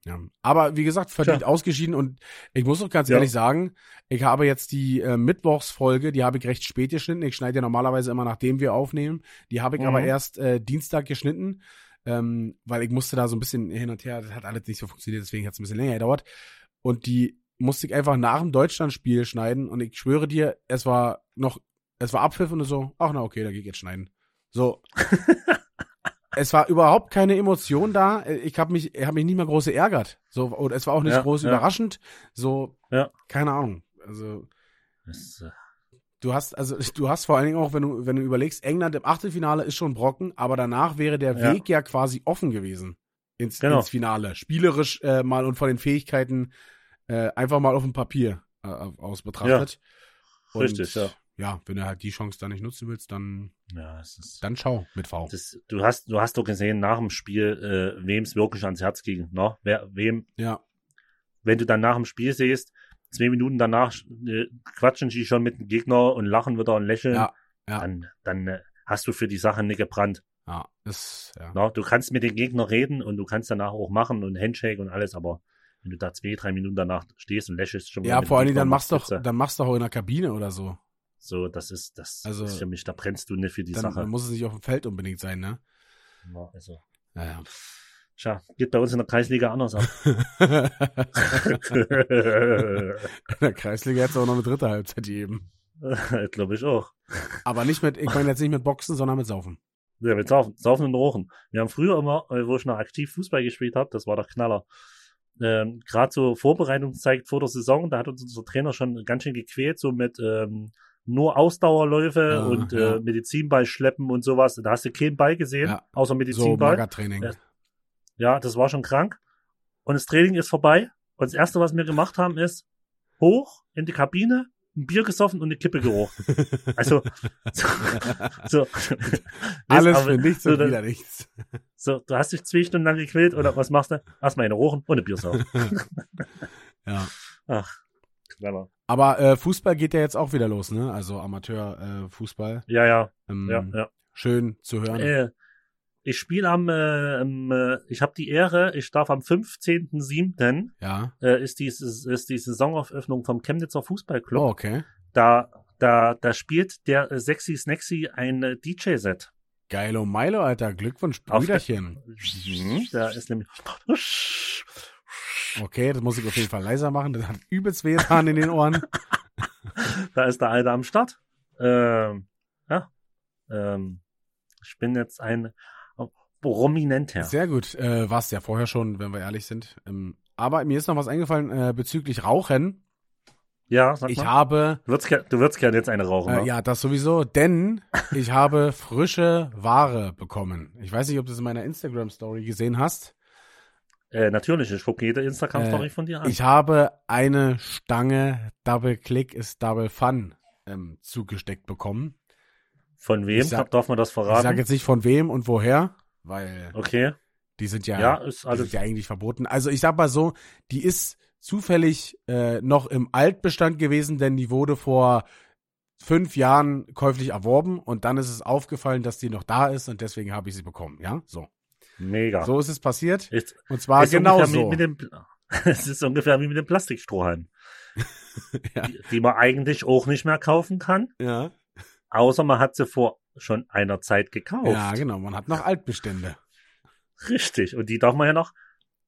Ja. Aber wie gesagt, verdient Tja. ausgeschieden und ich muss auch ganz ja. ehrlich sagen, ich habe jetzt die äh, Mittwochsfolge, die habe ich recht spät geschnitten. Ich schneide ja normalerweise immer nachdem wir aufnehmen. Die habe ich mhm. aber erst äh, Dienstag geschnitten ähm, weil ich musste da so ein bisschen hin und her, das hat alles nicht so funktioniert, deswegen hat es ein bisschen länger gedauert. Und die musste ich einfach nach dem Deutschlandspiel schneiden und ich schwöre dir, es war noch, es war Abpfiff und so, ach na okay, da gehe ich jetzt schneiden. So. es war überhaupt keine Emotion da. Ich habe mich, ich habe mich nicht mehr groß geärgert. So, und es war auch nicht ja, groß ja. überraschend. So, ja. keine Ahnung. Also. Das, äh Du hast, also du hast vor allen Dingen auch, wenn du, wenn du überlegst, England im Achtelfinale ist schon Brocken, aber danach wäre der ja. Weg ja quasi offen gewesen ins, genau. ins Finale. Spielerisch äh, mal und von den Fähigkeiten äh, einfach mal auf dem Papier äh, aus betrachtet. Ja. Und, Richtig, ja. Ja, wenn du halt die Chance da nicht nutzen willst, dann, ja, ist, dann schau mit V. Das, du hast, du hast doch gesehen nach dem Spiel, äh, wem es wirklich ans Herz ging, ne? Wer, wem, ja. wenn du dann nach dem Spiel siehst, zwei Minuten danach äh, quatschen sie schon mit dem Gegner und lachen wieder und lächeln, ja, ja. dann, dann äh, hast du für die Sache nicht gebrannt. Ja, das, ja. Na, du kannst mit dem Gegner reden und du kannst danach auch machen und Handshake und alles, aber wenn du da zwei, drei Minuten danach stehst und lächelst schon Ja, vor allen Dingen, dann machst du doch, dann machst du auch in der Kabine oder so. So, das ist, das also, ist für mich, da brennst du nicht für die dann, Sache. Dann muss es nicht auf dem Feld unbedingt sein, ne? Ja, also. Naja. Tja, geht bei uns in der Kreisliga anders ab. in der Kreisliga hätte es auch noch eine dritte Halbzeit gegeben. Glaube ich auch. Aber nicht mit, ich meine jetzt nicht mit Boxen, sondern mit Saufen. Ja, mit Saufen, Saufen und Rochen. Wir haben früher immer, äh, wo ich noch aktiv Fußball gespielt habe, das war der Knaller. ähm, gerade so Vorbereitungszeit vor der Saison, da hat uns unser Trainer schon ganz schön gequält, so mit ähm, nur Ausdauerläufe ja, und ja. Äh, Medizinball schleppen und sowas. Da hast du keinen Ball gesehen, ja. außer Medizinball. So. Ja, das war schon krank. Und das Training ist vorbei. Und das erste, was wir gemacht haben, ist hoch in die Kabine, ein Bier gesoffen und eine Kippe gerochen. Also so, so alles aber, für nichts und so, wieder nichts. So, du hast dich zwei Stunden lang gequält oder was machst du? Erstmal eine rochen und eine Bier saufen. ja. Ach, clever. Aber äh, Fußball geht ja jetzt auch wieder los, ne? Also Amateur-Fußball. Äh, ja, ja. Ähm, ja, ja. Schön zu hören. Äh, ich spiele am, äh, äh, ich habe die Ehre, ich darf am 15.07. Ja. Äh, ist, die, ist die Saisonauföffnung vom Chemnitzer Fußballclub. Oh, okay. Da, da, da spielt der äh, Sexy Snacksy ein äh, DJ-Set. Geilo Milo, Alter. Glückwunsch, Brüderchen. Mhm, da ist nämlich. Okay, das muss ich auf jeden Fall leiser machen. Das hat übelst weh in den Ohren. da ist der Alte am Start. Ähm, ja. Ähm, ich bin jetzt ein prominenter. Sehr gut. Äh, War es ja vorher schon, wenn wir ehrlich sind. Ähm, aber mir ist noch was eingefallen äh, bezüglich Rauchen. Ja, sag ich mal. habe. Du würdest, du würdest gerne jetzt eine rauchen, äh? Ja, das sowieso, denn ich habe frische Ware bekommen. Ich weiß nicht, ob du es in meiner Instagram-Story gesehen hast. Äh, natürlich, ich gucke jede Instagram-Story äh, von dir an. Ich habe eine Stange Double Click ist Double Fun ähm, zugesteckt bekommen. Von wem? Sag, Darf man das verraten? Ich sage jetzt nicht von wem und woher, weil okay. die sind ja, ja, ist alles die sind ja eigentlich verboten. Also ich sag mal so, die ist zufällig äh, noch im Altbestand gewesen, denn die wurde vor fünf Jahren käuflich erworben und dann ist es aufgefallen, dass die noch da ist und deswegen habe ich sie bekommen. Ja, so. Mega. So ist es passiert. Ist, und zwar genau so. Mit, mit dem, es ist ungefähr wie mit dem Plastikstrohhalm. ja. die, die man eigentlich auch nicht mehr kaufen kann. Ja. Außer man hat sie vor schon einer Zeit gekauft. Ja, genau. Man hat noch Altbestände. Richtig. Und die darf man ja noch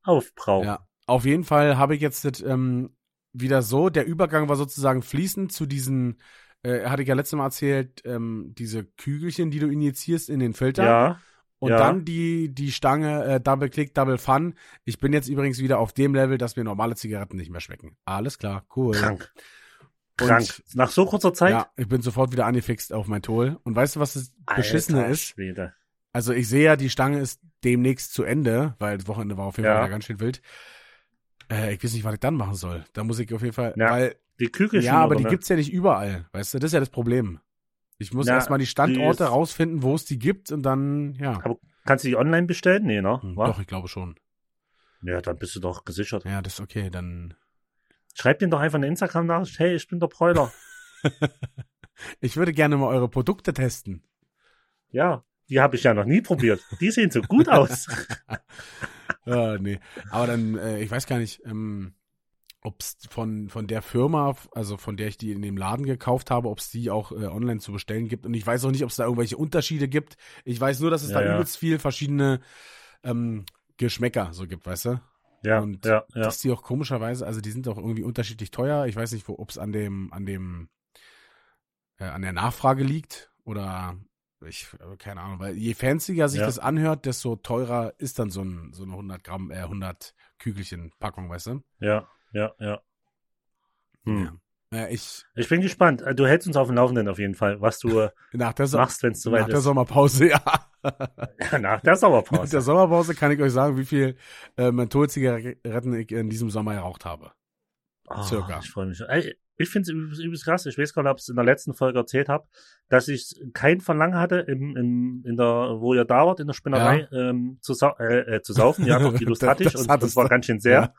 aufbrauchen. Ja. Auf jeden Fall habe ich jetzt ähm, wieder so, der Übergang war sozusagen fließend zu diesen, äh, hatte ich ja letztes Mal erzählt, ähm, diese Kügelchen, die du injizierst in den Filter. Ja. Und ja. dann die, die Stange äh, Double Click, Double Fun. Ich bin jetzt übrigens wieder auf dem Level, dass mir normale Zigaretten nicht mehr schmecken. Alles klar, cool. Krank. Krank. Nach so kurzer Zeit? Ja, ich bin sofort wieder angefixt auf mein Tool. Und weißt du, was das Alter, Beschissene ist? Schwede. Also ich sehe ja, die Stange ist demnächst zu Ende, weil das Wochenende war auf jeden ja. Fall ganz schön wild. Äh, ich weiß nicht, was ich dann machen soll. Da muss ich auf jeden Fall, ja, weil die Kügelchen. Ja, aber die ne? gibt's ja nicht überall, weißt du? Das ist ja das Problem. Ich muss ja, erstmal die Standorte die rausfinden, wo es die gibt und dann, ja. Aber kannst du die online bestellen? Nee, ne? Hm, doch, ich glaube schon. Ja, dann bist du doch gesichert. Ja, das ist okay, dann Schreibt ihm doch einfach eine Instagram-Nachricht, hey, ich bin der Bräuler. ich würde gerne mal eure Produkte testen. Ja, die habe ich ja noch nie probiert. Die sehen so gut aus. ah, nee. Aber dann, äh, ich weiß gar nicht, ähm, ob es von, von der Firma, also von der ich die in dem Laden gekauft habe, ob es die auch äh, online zu bestellen gibt. Und ich weiß auch nicht, ob es da irgendwelche Unterschiede gibt. Ich weiß nur, dass es ja, da ja. übelst viel verschiedene ähm, Geschmäcker so gibt, weißt du? Ja, und ja, ja. dass die auch komischerweise, also die sind auch irgendwie unterschiedlich teuer. Ich weiß nicht, ob es an dem, an dem, äh, an der Nachfrage liegt oder ich, äh, keine Ahnung, weil je fancier sich ja. das anhört, desto teurer ist dann so, ein, so eine 100 Gramm, äh, 100 Kügelchen Packung, weißt du? Ja, ja, ja. Hm. ja. Ja, ich, ich bin gespannt. Du hältst uns auf dem Laufenden auf jeden Fall, was du nach der machst, wenn es soweit ist. Nach der Sommerpause, ja. nach der Sommerpause. Nach der Sommerpause kann ich euch sagen, wie viel äh, Mentholzigaretten ich in diesem Sommer geraucht habe. Oh, Circa. Ich freue mich. Ey, ich finde es übelst krass. Ich weiß gar nicht, ob ich es in der letzten Folge erzählt habe, dass ich kein Verlangen hatte, im, im, in der, wo ihr da wart, in der Spinnerei, ja. ähm, zu, sau äh, äh, zu saufen. Ja, doch, die Lust hatte ich das und das war ganz schön sehr. Ja.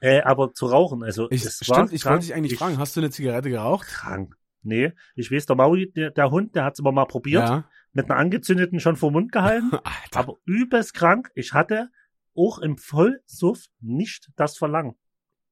Äh, aber zu rauchen, also ich, es stimmt, ich wollte dich eigentlich ich, fragen, hast du eine Zigarette geraucht? Krank. Nee, ich weiß, der Maui, der, der Hund, der hat es immer mal probiert, ja. Mit einer angezündeten schon vor Mund gehalten, aber übelst krank. Ich hatte auch im Vollsuff nicht das Verlangen.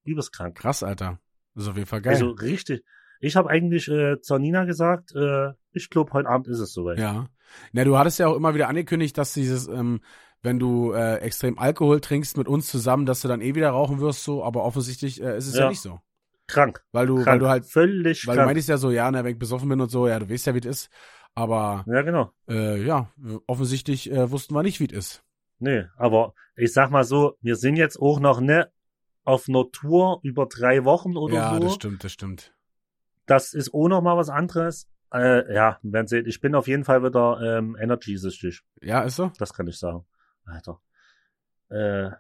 Übelst krank. Krass, Alter. Das ist auf jeden Fall geil. Also richtig. Ich habe eigentlich äh, zur Nina gesagt, äh, ich glaube, heute Abend ist es soweit. Ja. Na, du hattest ja auch immer wieder angekündigt, dass dieses ähm, wenn du äh, extrem Alkohol trinkst mit uns zusammen, dass du dann eh wieder rauchen wirst, so, aber offensichtlich äh, ist es ja. ja nicht so. Krank. Weil du, krank. weil du halt völlig weil krank. du meintest ja so, ja, na, wenn ich besoffen bin und so, ja, du weißt ja, wie es ist. Aber ja, genau. Äh, ja, offensichtlich äh, wussten wir nicht, wie es ist. Nee, aber ich sag mal so, wir sind jetzt auch noch ne auf einer Tour über drei Wochen oder ja, so. Ja, das stimmt, das stimmt. Das ist auch noch mal was anderes. Äh, ja, werden Sie, ich bin auf jeden Fall wieder ähm, energy-süchtig. Ja, ist so? Das kann ich sagen. Alter. Äh,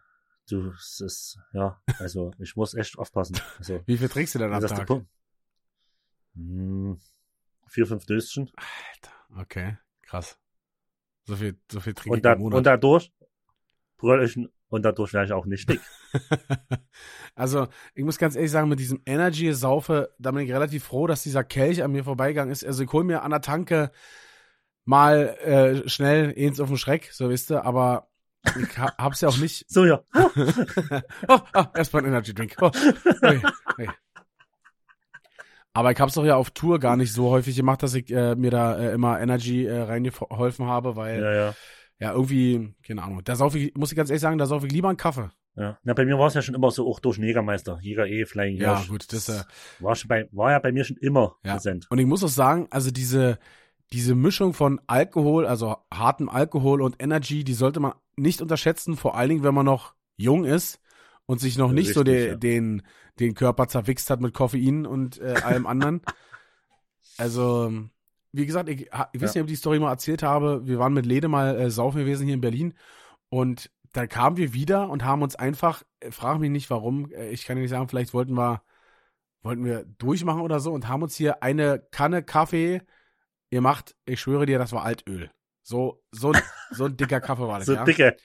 du, es ist, ja, also ich muss echt aufpassen. Also, Wie viel trinkst du denn am Tag? Hm, vier, fünf Döschen. Alter, okay, krass. So viel, so viel trinke und ich da, im Monat. Und dadurch brüll ich, und dadurch werde ich auch nicht dick. also, ich muss ganz ehrlich sagen, mit diesem Energy-Saufe, da bin ich relativ froh, dass dieser Kelch an mir vorbeigegangen ist. Also, ich hole mir an der Tanke mal äh, schnell eins auf den Schreck, so wisst ihr, aber ich ha hab's ja auch nicht. So, ja. oh, oh, erstmal ein Energy Drink. Oh, hey, hey. Aber ich hab's doch ja auf Tour gar nicht so häufig gemacht, dass ich äh, mir da äh, immer Energy äh, reingeholfen habe, weil ja, ja. ja irgendwie, keine Ahnung, da sauf ich, muss ich ganz ehrlich sagen, da sauf ich lieber einen Kaffee. Ja, Na, bei mir war es ja schon immer so, auch durch Jägermeister, Jäger E, Flying Ja, gut, das äh, war, schon bei, war ja bei mir schon immer ja. präsent. Und ich muss auch sagen, also diese, diese Mischung von Alkohol, also hartem Alkohol und Energy, die sollte man nicht unterschätzen, vor allen Dingen, wenn man noch jung ist und sich noch nicht Richtig, so de, ja. den, den Körper zerwichst hat mit Koffein und äh, allem anderen. Also, wie gesagt, ich, ich weiß Ja. nicht, ob ich die Story mal erzählt habe. Wir waren mit Lede mal äh, saufen gewesen hier in Berlin und da kamen wir wieder und haben uns einfach, äh, frag mich nicht warum, äh, ich kann ja nicht sagen, vielleicht wollten wir, wollten wir durchmachen oder so und haben uns hier eine Kanne Kaffee gemacht. Ich schwöre dir, das war Altöl. So, so, so ein dicker Kaffee war das, So ja. dicke.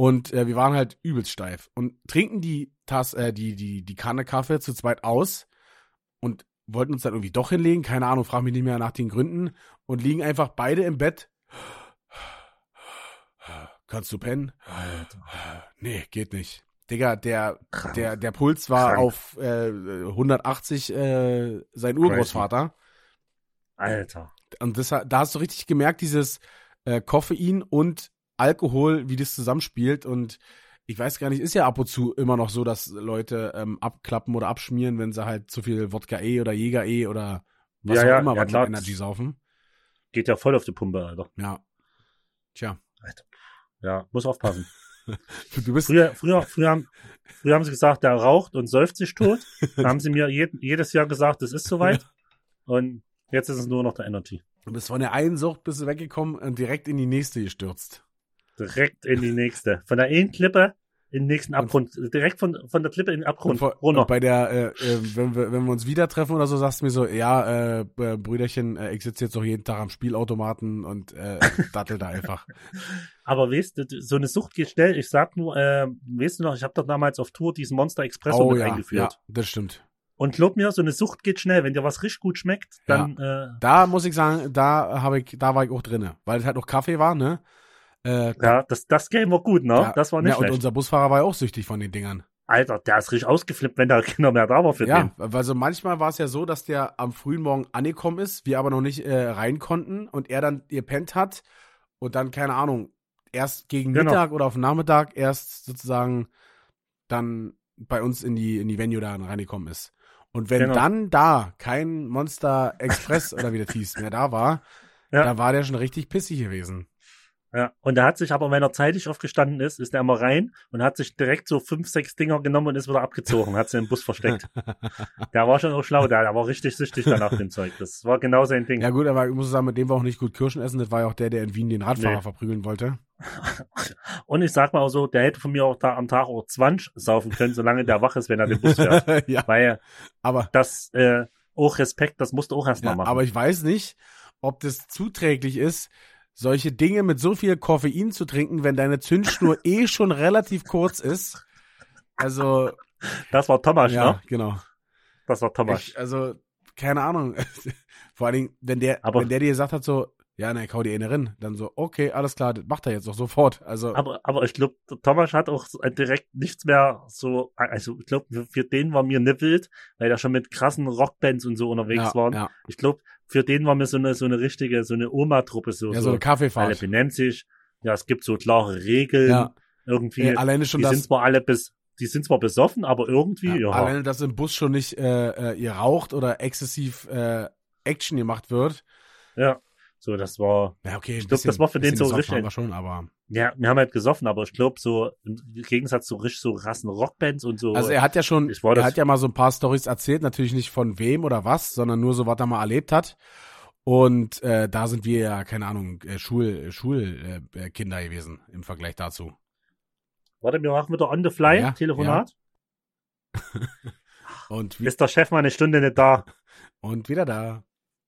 Und äh, wir waren halt übelst steif und trinken die Tasse, äh, die, die, die Kanne Kaffee zu zweit aus und wollten uns dann irgendwie doch hinlegen, keine Ahnung, frag mich nicht mehr nach den Gründen und liegen einfach beide im Bett. Kannst du pennen? Nee, geht nicht. Digga, der, der, der Puls war Krank. auf äh, 180 äh, sein Urgroßvater. Alter. Und das, da hast du richtig gemerkt, dieses äh, Koffein und Alkohol, wie das zusammenspielt. Und ich weiß gar nicht, ist ja ab und zu immer noch so, dass Leute ähm, abklappen oder abschmieren, wenn sie halt zu viel Wodka E oder Jäger E oder was Ja, auch ja, immer ja, was klar. Energy saufen. Geht ja voll auf die Pumpe, Alter. Ja. Tja, Ja, muss aufpassen. du bist. Früher, früher, früher, haben, früher haben sie gesagt, der raucht und säuft sich tot. Dann haben sie mir jed, jedes Jahr gesagt, es ist soweit. Und jetzt ist es nur noch der Energy. Du bist von der einen Sucht bist du weggekommen und direkt in die nächste gestürzt. Direkt in die nächste. Von der einen Klippe in den nächsten Abgrund. Direkt von, von der Klippe in den Und, Abgrund. vor, runter. und bei der, äh, äh, wenn, wir, wenn wir uns wieder treffen oder so, sagst du mir so, ja, äh, äh, Brüderchen, äh, ich sitze jetzt doch jeden Tag am Spielautomaten und äh, dattel da einfach. Aber weißt du, so eine Sucht geht schnell. Ich sag nur, äh, weißt du noch, ich habe doch damals auf Tour diesen Monster Expresso oh mit ja, eingeführt. ja, das stimmt. Und glaub mir, so eine Sucht geht schnell. Wenn dir was richtig gut schmeckt, dann äh, Da muss ich sagen, da habe ich, da war ich auch drinne, weil es halt auch Kaffee war, ne? Äh, ja, das, das Game war gut, ne? ja, das war nicht ja, und unser Busfahrer war ja auch süchtig von den Dingern. Alter, der ist richtig ausgeflippt, wenn da keiner mehr da war für Ja, den. also manchmal war es ja so, dass der am frühen Morgen angekommen ist, wir aber noch nicht äh, rein konnten und er dann gepennt hat und dann, keine Ahnung, erst gegen Genau. Mittag oder auf den Nachmittag erst sozusagen dann bei uns in die, in die Venue da reingekommen ist. Und wenn Genau. dann da kein Monster Express oder wie das hieß mehr da war, Ja. da war der schon richtig pissig gewesen. Ja. Und er hat sich aber, wenn er zeitig aufgestanden ist, ist er immer rein und hat sich direkt so fünf, sechs Dinger genommen und ist wieder abgezogen, hat sie im Bus versteckt. Der war schon auch schlau, der, der war richtig süchtig dann nach dem Zeug. Das war genau sein Ding. Ja gut, aber ich muss sagen, mit dem war auch nicht gut Kirschen essen. Das war ja auch der, der in Wien den Radfahrer Nee. verprügeln wollte. Und ich sag mal auch so, der hätte von mir auch da am Tag auch 20 saufen können, solange der wach ist, wenn er den Bus fährt. ja, Weil aber, das, äh, auch Respekt, das musst du auch erst mal ja, machen. aber ich weiß nicht, ob das zuträglich ist, solche Dinge mit so viel Koffein zu trinken, wenn deine Zündschnur eh schon relativ kurz ist. Also, das war Thomas, ja, ne? genau. Das war Thomas. Ich, also, keine Ahnung. Vor allen Dingen, wenn der, Aber- wenn der dir gesagt hat, so, ja, ne, hau die eine rein, dann so, okay, alles klar, das macht er jetzt doch sofort. Also, Aber, aber ich glaube, Thomas hat auch äh, direkt nichts mehr so, also ich glaube, für, für den war mir wild, weil er schon mit krassen Rockbands und so unterwegs ja, waren. ja, Ich glaube, für den war mir so eine, so eine richtige, so eine Oma-Truppe so. ja, so eine alle Kaffeefahrt. benennt sich. Ja, es gibt so klare Regeln. Ja, Irgendwie. äh, alleine schon die das, sind zwar alle bis, die sind zwar besoffen, aber irgendwie, ja. Ja, Alleine, dass im Bus schon nicht äh, äh, ihr raucht oder exzessiv äh, Action gemacht wird. ja. So, das war, Ja, okay. Ich glaub, das war für den so richtig. Wir schon, aber Ja, wir haben halt gesoffen, aber ich glaube so im Gegensatz zu richtig so Rassen Rockbands und so. Also er hat ja schon, er hat ja mal so ein paar Stories erzählt, natürlich nicht von wem oder was, sondern nur so, was er mal erlebt hat. Und äh, da sind wir ja, keine Ahnung, äh, Schul, Schulkinder äh, gewesen im Vergleich dazu. Warte, wir machen wieder on the fly, ja, Telefonat. Ja. und wie ist der Chef mal eine Stunde nicht da? Und wieder da.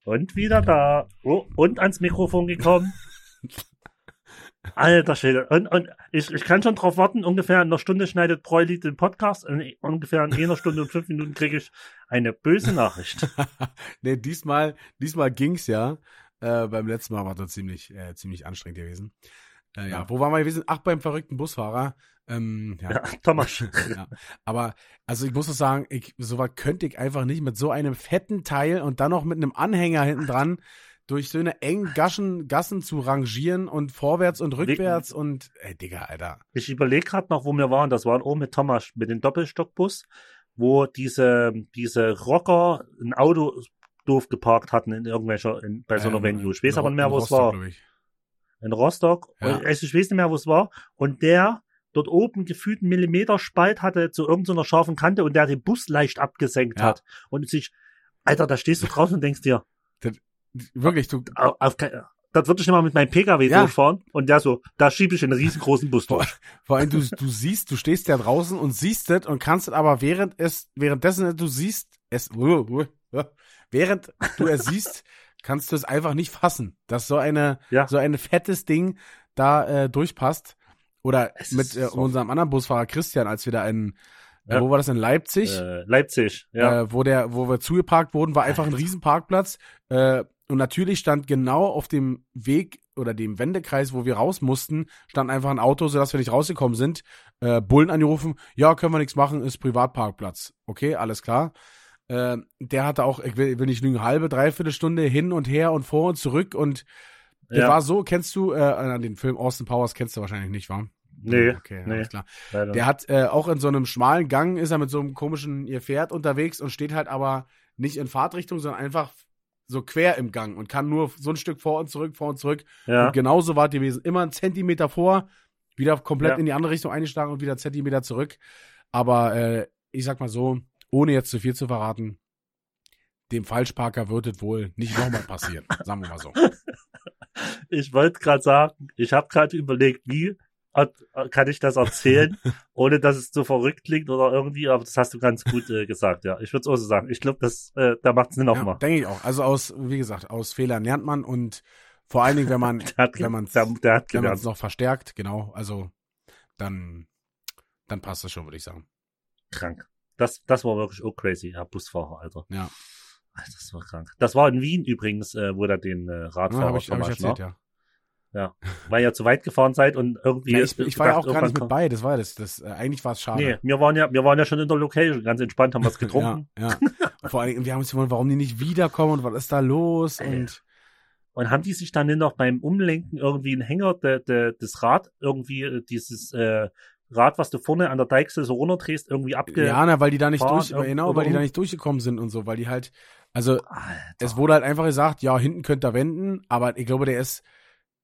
Und wieder da. Oh, und ans Mikrofon gekommen. Alter Schwede. Und, und ich, ich kann schon drauf warten, ungefähr in einer Stunde schneidet Broili den Podcast. In, ungefähr in einer Stunde und fünf Minuten kriege ich eine böse Nachricht. nee, diesmal, diesmal ging's ja. Äh, beim letzten Mal war das ziemlich, äh, ziemlich anstrengend gewesen. Äh, ja. ja, wo waren wir gewesen? Ach, beim verrückten Busfahrer. Ähm, ja. ja, Thomas. ja. Aber, also ich muss doch sagen, ich, so was könnte ich einfach nicht mit so einem fetten Teil und dann noch mit einem Anhänger hinten dran durch so eine engen Gassen, Gassen zu rangieren und vorwärts und rückwärts ich, und, ey, Digga, Alter. Ich überlege gerade noch, wo wir waren. Das waren oben mit Thomas, mit dem Doppelstockbus, wo diese, diese Rocker ein Auto doof geparkt hatten in irgendwelcher, in, bei so einer ähm, Venue. Ich weiß aber nicht mehr, wo es war. In Rostock. Ja. Also ich weiß nicht mehr, wo es war. Und der dort oben gefühlt einen Millimeter Spalt hatte zu irgendeiner scharfen Kante und der den Bus leicht abgesenkt ja. hat. Und sich, Alter, da stehst du draußen und denkst dir, wirklich, du. Auf, auf, das würde ich immer mit meinem Pkw ja. durchfahren und der so, da schiebe ich einen riesengroßen Bus durch. Vor, vor allem, du, du siehst, du stehst ja draußen und siehst es und kannst es aber während es, währenddessen du siehst, es, während du es siehst, kannst du es einfach nicht fassen, dass so eine, ja. so ein fettes Ding da äh, durchpasst. Oder es mit äh, so unserem anderen Busfahrer Christian, als wir da in, ja. wo war das in Leipzig? Äh, Leipzig, ja. Äh, wo der, wo wir zugeparkt wurden, war einfach ein Riesenparkplatz. Äh, und natürlich stand genau auf dem Weg oder dem Wendekreis, wo wir raus mussten, stand einfach ein Auto, sodass wir nicht rausgekommen sind. Äh, Bullen angerufen, ja, können wir nichts machen, ist Privatparkplatz. Okay, alles klar. Äh, der hatte auch, ich will, will nicht lügen, halbe, dreiviertel Stunde hin und her und vor und zurück und der ja. war so, kennst du, äh, den Film Austin Powers kennst du wahrscheinlich nicht, wa? Nee, okay, nee, alles klar. Leider. Der hat äh, auch in so einem schmalen Gang ist er mit so einem komischen ihr Pferd unterwegs und steht halt aber nicht in Fahrtrichtung, sondern einfach so quer im Gang und kann nur so ein Stück vor und zurück, vor und zurück. Ja. Und genauso war es gewesen. Immer einen Zentimeter vor, wieder komplett ja. in die andere Richtung eingeschlagen und wieder einen Zentimeter zurück. Aber äh, ich sag mal so, ohne jetzt zu viel zu verraten, dem Falschparker wird es wohl nicht nochmal passieren. sagen wir mal so. Ich wollte gerade sagen, ich habe gerade überlegt, wie kann ich das erzählen, ohne dass es so verrückt klingt oder irgendwie, aber das hast du ganz gut äh, gesagt, ja. Ich würde es auch so sagen. Ich glaube, das, äh, da macht es Sinn nochmal. Ja, Denke ich auch. Also aus, wie gesagt, aus Fehlern lernt man und vor allen Dingen, wenn man, wenn man es noch verstärkt, genau, also dann, dann passt das schon, würde ich sagen. Krank. Das, das war wirklich auch crazy, Herr Busfahrer, Alter. Ja. Das war krank. Das war in Wien übrigens, äh, wo da den äh, Radfahrer ja, hab ich, hab ich erzählt, ne? ja. Ja, weil ihr zu weit gefahren seid und irgendwie. Ja, ich, ich war ja auch gar nicht mit bei, das war das. das äh, eigentlich war es schade. Nee, wir waren ja, wir waren ja schon in der Location, ganz entspannt, haben was getrunken. ja, ja. Vor allem, wir haben uns gefragt, warum die nicht wiederkommen und was ist da los und. Und haben die sich dann noch beim Umlenken irgendwie einen Hänger, de, de, das Rad, irgendwie äh, dieses äh, Rad, was du vorne an der Deichsel so runterdrehst, irgendwie abge. Ja, na, weil die da nicht durch, genau, weil die da nicht durchgekommen sind und so, weil die halt, also Alter. es wurde halt einfach gesagt, ja, hinten könnt ihr wenden, aber ich glaube, der ist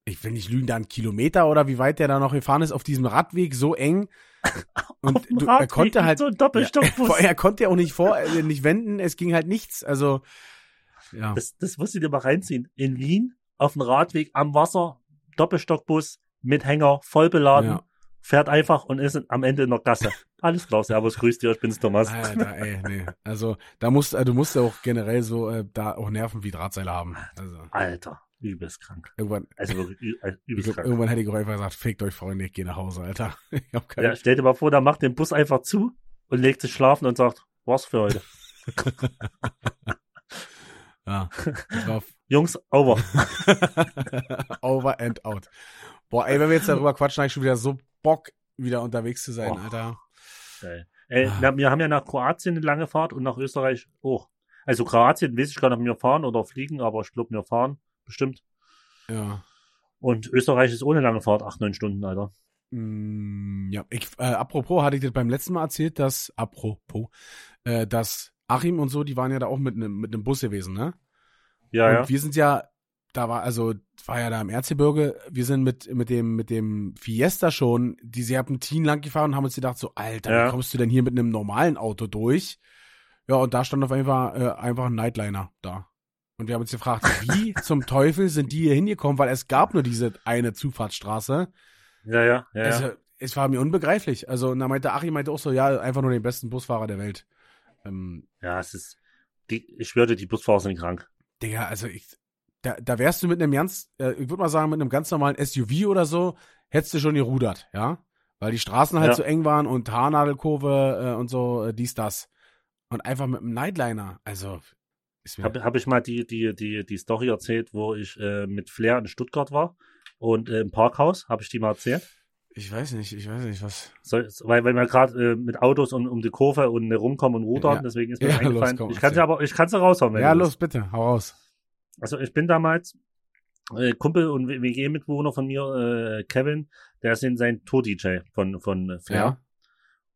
ich will nicht lügen, da ein Kilometer oder wie weit der da noch gefahren ist, auf diesem Radweg so eng. Und du, er konnte halt, so ja, er konnte ja auch nicht vor, äh, nicht wenden, es ging halt nichts, also, ja. Das, das musst du dir mal reinziehen. In Wien, auf dem Radweg am Wasser, Doppelstockbus mit Hänger, voll beladen, ja. fährt einfach und ist am Ende in der Gasse. Alles klar, servus, grüß dich, ich bin's Thomas. Alter, ey, nee. Also, da musst, äh, du musst ja auch generell so, äh, da auch Nerven wie Drahtseile haben. Also. Alter. Übelst krank. Irgendwann, also wirklich übelst glaub, krank. Irgendwann hätte ich auch einfach gesagt, fickt euch Freunde, ich gehe nach Hause, Alter. Ja, stell dir mal vor, der macht den Bus einfach zu und legt sich schlafen und sagt, was für heute. ja. Jungs, over. over and out. Boah, ey, wenn wir jetzt darüber quatschen, habe ich schon wieder so Bock, wieder unterwegs zu sein, oh. Alter. Geil. Ey, ah. wir haben ja nach Kroatien eine lange Fahrt und nach Österreich auch. Also Kroatien weiß ich gar nicht, ob wir fahren oder fliegen, aber ich glaube, wir fahren bestimmt. Ja. Und Österreich ist ohne lange Fahrt, acht, neun Stunden, Alter. Mm, ja, ich, äh, apropos, hatte ich dir beim letzten Mal erzählt, dass, apropos, äh, dass Achim und so, die waren ja da auch mit einem mit Bus gewesen, ne? Ja, und ja. wir sind ja da war, also, war ja da im Erzgebirge, wir sind mit, mit dem, mit dem Fiesta schon die Serpentinen lang gefahren und haben uns gedacht, so, Alter, ja. wie kommst du denn hier mit einem normalen Auto durch? Ja, und da stand auf einfach, äh, einfach ein Nightliner da. Und wir haben uns gefragt, wie zum Teufel sind die hier hingekommen, weil es gab nur diese eine Zufahrtsstraße. Ja, ja, ja. Also, ja. es war mir unbegreiflich. Also, und da meinte Achim meinte auch so, ja, einfach nur den besten Busfahrer der Welt. Ähm, ja, es ist, die, ich schwöre, die Busfahrer sind krank. Digga, also ich, da, da wärst du mit einem ganz, äh, ich würde mal sagen, mit einem ganz normalen SUV oder so, hättest du schon gerudert, ja? Weil die Straßen halt ja. so eng waren und Haarnadelkurve äh, und so, äh, dies, das. Und einfach mit einem Nightliner, also. Habe hab ich mal die, die, die, die Story erzählt, wo ich äh, mit Flair in Stuttgart war und äh, im Parkhaus, habe ich die mal erzählt? Ich weiß nicht, ich weiß nicht, was. So, weil, weil wir gerade äh, mit Autos um, um die Kurve und rumkommen und rudern, ja. deswegen ist mir ja, eingefallen. Los, komm, ich kann sie aber, ich kann sie raushauen. Wenn ja, los, bitte, hau raus. Also ich bin damals äh, Kumpel und WG-Mitbewohner von mir, äh, Kevin, der ist in sein Tour-DJ von, von Flair. Ja.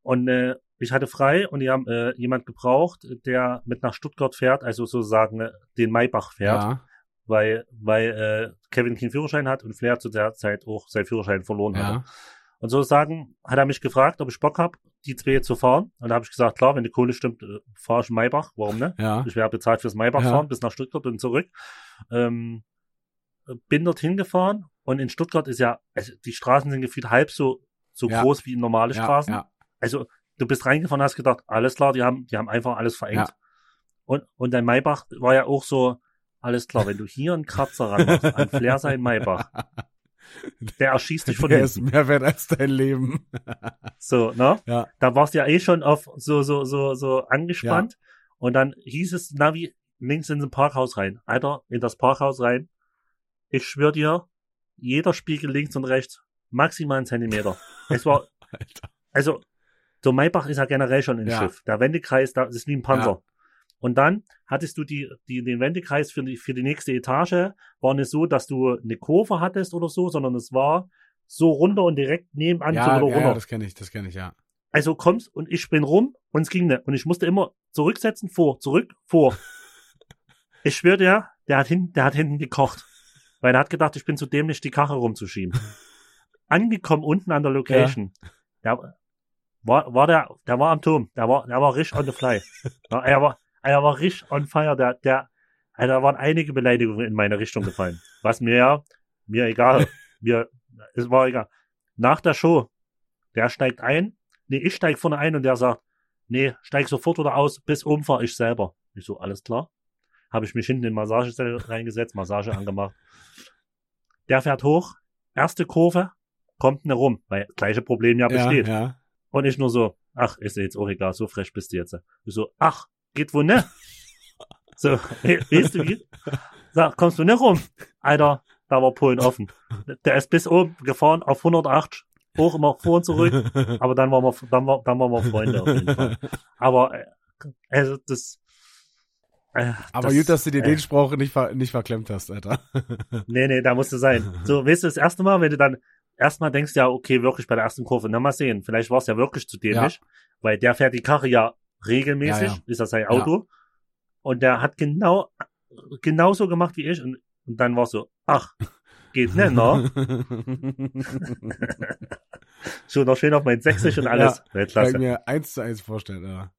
Und äh, ich hatte frei und die haben äh, jemand gebraucht, der mit nach Stuttgart fährt, also sozusagen äh, den Maybach fährt. Ja. Weil, weil äh, Kevin keinen Führerschein hat und Flair zu der Zeit auch seinen Führerschein verloren ja. hat. Und sozusagen hat er mich gefragt, ob ich Bock hab, die zwei zu fahren. Und da habe ich gesagt, klar, wenn die Kohle stimmt, äh, fahre ich Maybach. Warum ne? Ja. Ich wäre bezahlt fürs Maybach ja. fahren bis nach Stuttgart und zurück. Ähm, bin dorthin gefahren und in Stuttgart ist ja, also die Straßen sind gefühlt halb so, so groß wie normale Straßen. Also du bist reingefahren, hast gedacht, alles klar, die haben, die haben einfach alles verengt. Und, und dein Maybach war ja auch so, alles klar, wenn du hier einen Kratzer ranmachst, an Flair sein Maybach, der erschießt dich von der hinten. ist mehr wert als dein Leben. so, ne? Ja. Da warst du ja eh schon auf so, so, so, so angespannt. Ja. Und dann hieß es, Navi, links in ein Parkhaus rein. Alter, in das Parkhaus rein. Ich schwör dir, jeder Spiegel links und rechts, maximal einen Zentimeter. Es war, Alter. also, so Maybach ist ja generell schon ein ja. Schiff. Der Wendekreis, da ist wie ein Panzer. Ja. Und dann hattest du die, die, den Wendekreis für die, für die nächste Etage, war nicht so, dass du eine Kurve hattest oder so, sondern es war so runter und direkt nebenan ja, so ja, runter. Ja, das kenne ich, das kenne ich, ja. Also kommst und ich bin rum und es ging nicht. Und ich musste immer zurücksetzen, vor, zurück, vor. ich schwöre dir, der hat hinten, der hat hinten gekocht. Weil er hat gedacht, ich bin zu dämlich, die Kache rumzuschieben. Angekommen unten an der Location. Ja. Der war, war der, der war am Turm. Der war, der war richtig on the fly. er war, er war richtig on fire. Der, der, da waren einige Beleidigungen in meine Richtung gefallen. Was mir ja, mir egal. Mir, es war egal. Nach der Show, der steigt ein. Nee, ich steig vorne ein und der sagt, nee, steig sofort wieder aus, bis oben fahr ich selber. Ich so, alles klar. Habe ich mich hinten in Massagezelle reingesetzt, Massage angemacht. Der fährt hoch, erste Kurve, kommt ne rum, weil gleiche Problem ja besteht. Ja, ja. Und ich nur so, ach, ist jetzt auch egal, so frech bist du jetzt. Ich so, ach, geht wo ne? So, weißt du wie? Sag, kommst du nicht rum? Alter, da war Polen offen. Der ist bis oben gefahren auf 108, hoch immer vor und zurück, aber dann waren wir, dann war, dann waren wir Freunde auf jeden Fall. Aber, äh, also, das, äh, aber das, gut, dass du dir äh, den Spruch nicht, ver nicht verklemmt hast, Alter. nee, nee, da musst du sein. So, weißt du, das erste Mal, wenn du dann erstmal denkst, ja, okay, wirklich bei der ersten Kurve, na mal sehen, vielleicht war es ja wirklich zu dämlich, ja. weil der fährt die Karre ja regelmäßig, ja, ja. ist das sein Auto. Und der hat genau, genauso gemacht wie ich und, und dann war so, ach, geht nicht, ne? so, noch schön auf mein Sächsisch und alles. Ja, Kann ich mir eins zu eins vorstellen, ja.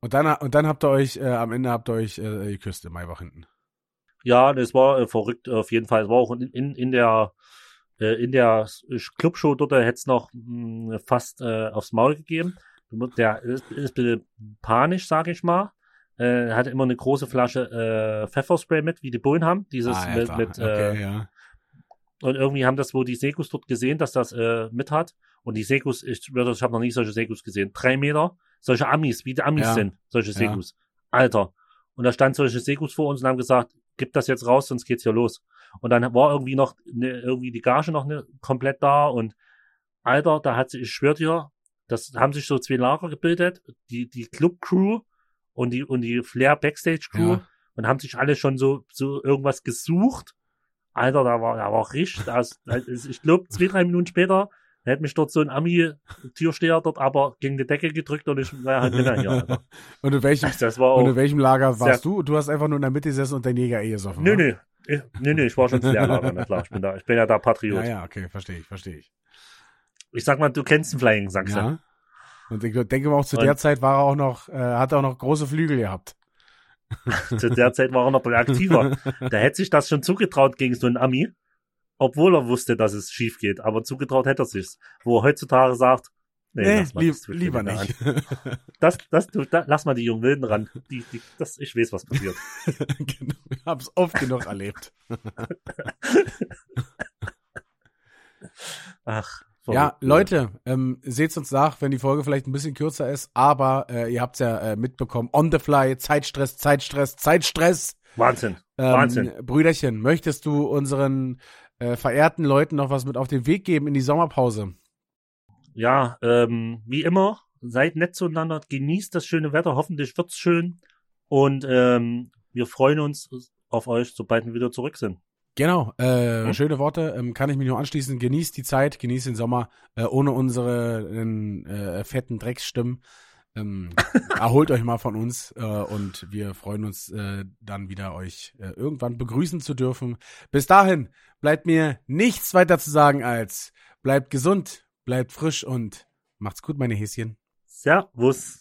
Und dann, und dann habt ihr euch, äh, am Ende habt ihr euch äh, geküsst im Maybach hinten. Ja, das war äh, verrückt auf jeden Fall. Es war auch in, in, in der in der Clubshow dort hätte es noch mh, hm, fast äh, aufs Maul gegeben. Der ist, ist ein bisschen panisch, sag ich mal. Äh, hatte immer eine große Flasche äh, Pfefferspray mit, wie die Bullen haben. Dieses ah, mit, mit okay, äh, ja. Und irgendwie haben das wohl die Sekus dort gesehen, dass das äh, mit hat. Und die Sekus, ich ich habe noch nie solche Sekus gesehen. Drei Meter, solche Amis, wie die Amis ja. sind, solche Sekus. Ja. Alter. Und da stand solche Sekus vor uns und haben gesagt, gib das jetzt raus, sonst geht's hier los. Und dann war irgendwie noch ne, irgendwie die Gage noch ne, komplett da und Alter, da hat sich, ich schwör dir, das haben sich so zwei Lager gebildet, die, die Club Crew und die, und die Flair Backstage Crew ja. und haben sich alle schon so, so irgendwas gesucht. Alter, da war, da war richtig, das, ich glaube, zwei, drei Minuten später hätte mich dort so ein Ami-Türsteher dort aber gegen die Decke gedrückt und ich war halt mehr hier. und, in welchem, war und in welchem Lager warst du? Du hast einfach nur in der Mitte gesessen und dein Jäger eh gesoffen. Nö, nö. Ich, nee, nee, ich war schon Lehrlager, na klar. Ich bin, da, ich bin ja da Patriot. Ja, ja, okay, verstehe ich, verstehe ich. Ich sag mal, du kennst den Flying Sachse. Ja. Und ich denke mal auch zu Und der Zeit war er auch noch, äh, hat er auch noch große Flügel gehabt. zu der Zeit war er noch aktiver. da hätte sich das schon zugetraut gegen so einen Ami, obwohl er wusste, dass es schief geht. Aber zugetraut hätte er sich's. Wo er heutzutage sagt, Nee, nee lieb, lieber nicht. Das, das, du, da, lass mal die jungen Wilden ran. Die, die, das, ich weiß, was passiert. genau, ich hab's oft genug erlebt. Ach. Ja, Leute, ähm, seht's uns nach, wenn die Folge vielleicht ein bisschen kürzer ist, aber äh, ihr habt's ja äh, mitbekommen. On the fly, Zeitstress, Zeitstress, Zeitstress. Wahnsinn. Ähm, Wahnsinn. Brüderchen, möchtest du unseren äh, verehrten Leuten noch was mit auf den Weg geben in die Sommerpause? Ja, ähm, wie immer, seid nett zueinander, genießt das schöne Wetter, hoffentlich wird's schön und ähm, wir freuen uns auf euch, sobald wir wieder zurück sind. Genau, äh, hm? schöne Worte, ähm, kann ich mich nur anschließen. Genießt die Zeit, genießt den Sommer, äh, ohne unsere äh, fetten Drecksstimmen. Ähm, erholt euch mal von uns äh, und wir freuen uns äh, dann wieder, euch äh, irgendwann begrüßen zu dürfen. Bis dahin bleibt mir nichts weiter zu sagen als bleibt gesund, Bleibt frisch und macht's gut, meine Häschen. Servus.